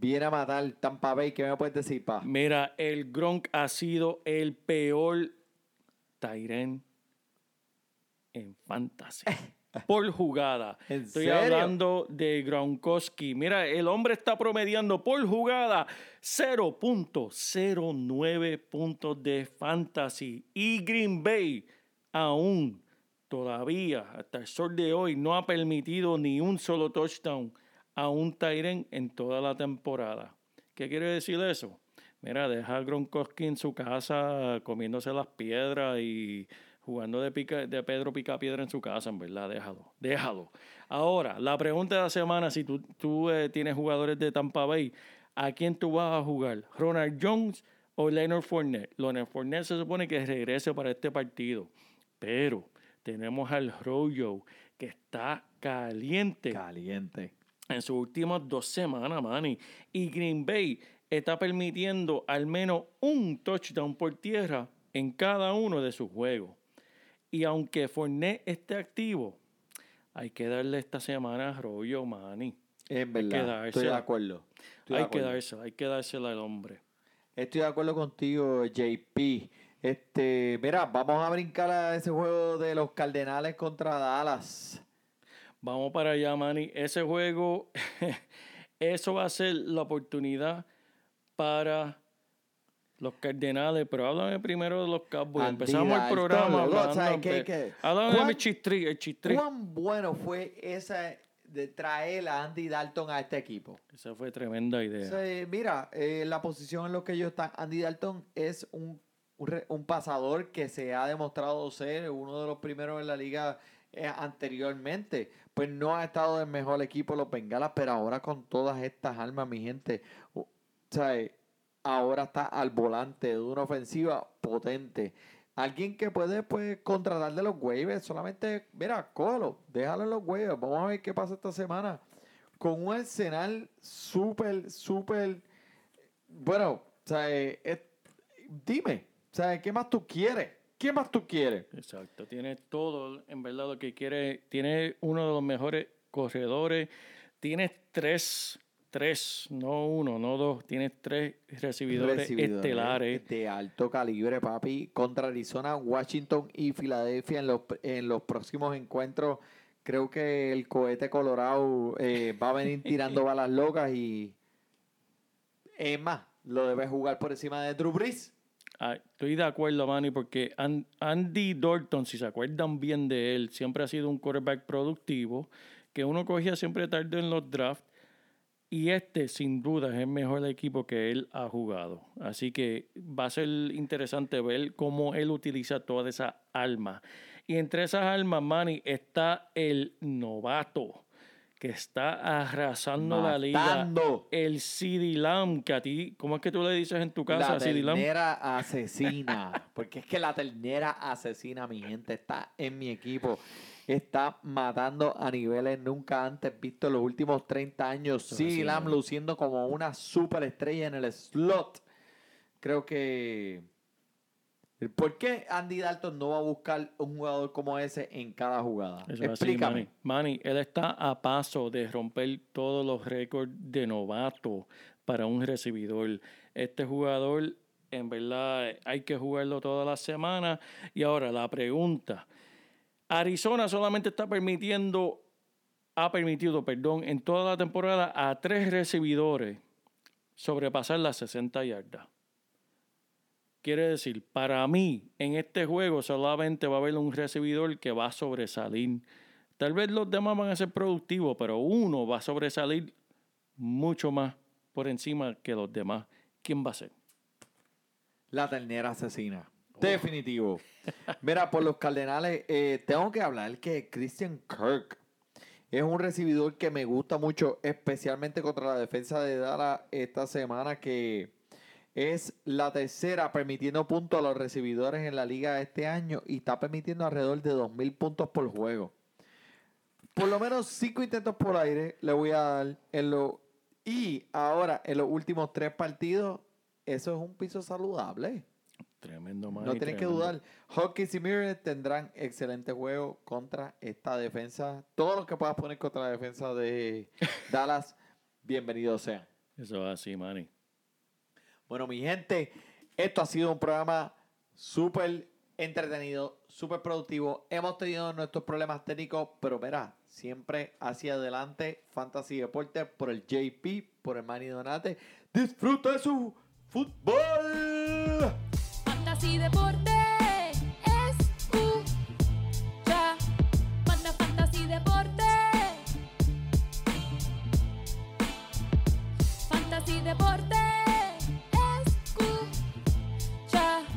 Viene a matar Tampa Bay. ¿Qué me puedes decir, pa? Mira, el Gronk ha sido el peor Tyren en fantasy. Por jugada. ¿En Estoy serio? hablando de Gronkowski. Mira, el hombre está promediando por jugada 0.09 puntos de fantasy. Y Green Bay aún, todavía, hasta el sol de hoy, no ha permitido ni un solo touchdown a un Tyren en toda la temporada. ¿Qué quiere decir eso? Mira, deja a Gronkowski en su casa comiéndose las piedras y jugando de, pica, de Pedro Picapiedra en su casa, en verdad, déjalo, déjalo. Ahora, la pregunta de la semana, si tú, tú eh, tienes jugadores de Tampa Bay, ¿a quién tú vas a jugar? ¿Ronald Jones o Leonard Fournette? Leonard Fournette se supone que regrese para este partido, pero tenemos al Rojo que está caliente Caliente. En sus últimas dos semanas, Manny. Y Green Bay está permitiendo al menos un touchdown por tierra en cada uno de sus juegos. Y aunque Fournette esté activo, hay que darle esta semana a Rollo, Manny. Que verdad. Estoy de acuerdo. Estoy de Hay que dársela, hay que dársela al hombre. Estoy de acuerdo contigo, JP. Este, mira, vamos a brincar a ese juego de los Cardenales contra Dallas. Vamos para allá, Manny. Ese juego, eso va a ser la oportunidad para los Cardenales, pero háblame primero de los Cowboys. Andy Empezamos el programa hablando. Háblame de ¿Cuán- mi chistri, el chistri. ¿Cuán bueno fue esa de traer a Andy Dalton a este equipo? Esa fue tremenda idea. Mira, eh, la posición en la que ellos están, Andy Dalton es un, un, un pasador que se ha demostrado ser uno de los primeros en la liga eh, anteriormente. Pues no ha estado el mejor equipo los Bengalas, pero ahora con todas estas armas, mi gente, o eh, ahora está al volante de una ofensiva potente. Alguien que puede pues contratar de los waivers, solamente, mira, cógelo, déjalo en los waivers. Vamos a ver qué pasa esta semana con un arsenal súper, súper. Bueno, o sea, eh, dime, o sea, ¿qué más tú quieres? ¿Qué más tú quieres? Exacto, tiene todo, en verdad, lo que quiere. Tiene uno de los mejores corredores. Tienes tres, tres, no uno, no dos. Tienes tres recibidores, Recibidores estelares. de alto calibre, papi, contra Arizona, Washington y Filadelfia en los, en los próximos encuentros. Creo que el cohete colorado eh, va a venir tirando balas locas y es más, lo debe jugar por encima de Drew Brees. Ah, estoy de acuerdo, Manny, porque An- Andy Dalton, si se acuerdan bien de él, siempre ha sido un quarterback productivo, que uno cogía siempre tarde en los drafts Y este, sin duda, es el mejor equipo que él ha jugado. Así que va a ser interesante ver cómo él utiliza toda esa alma. Y entre esas almas, Manny, está el novato que está arrasando la liga. Matando. El CD Lamb, que a ti, ¿cómo es que tú le dices en tu casa, La CD ternera asesina. Porque es que la ternera asesina, mi gente, está en mi equipo. Está matando a niveles nunca antes vistos en los últimos 30 años. Es Sí, luciendo como una superestrella en el slot. Creo que. ¿Por qué Andy Dalton no va a buscar un jugador como ese en cada jugada? Eso es así, Explícame. Manny. Manny, él está a paso de romper todos los récords de novato para un recibidor. Este jugador, en verdad, hay que jugarlo toda la semana. Y ahora la pregunta. Arizona solamente está permitiendo, ha permitido, perdón, en toda la temporada a tres recibidores sobrepasar las 60 yardas. Quiere decir, para mí, en este juego solamente va a haber un recibidor que va a sobresalir. Tal vez los demás van a ser productivos, pero uno va a sobresalir mucho más por encima que los demás. ¿Quién va a ser? La ternera asesina. Definitivo. Mira, por los Cardenales, eh, tengo que hablar que Christian Kirk es un recibidor que me gusta mucho, especialmente contra la defensa de Dallas esta semana, que es la tercera permitiendo puntos a los recibidores en la liga este año y está permitiendo alrededor de 2.000 puntos por juego. Por lo menos cinco intentos por aire le voy a dar. En lo, y ahora, en los últimos tres partidos, eso es un piso saludable. Tremendo, No Manny, tienes que dudar. Hawkins y Mirror tendrán excelente juego contra esta defensa. Todo lo que puedas poner contra la defensa de Dallas, bienvenidos sean. Eso es así, Manny. Bueno, mi gente, esto ha sido un programa súper entretenido, súper productivo. Hemos tenido nuestros problemas técnicos, pero verá, siempre hacia adelante. Fantasy Deporte por el JP, por el Manny Donate. Disfruta de su fútbol.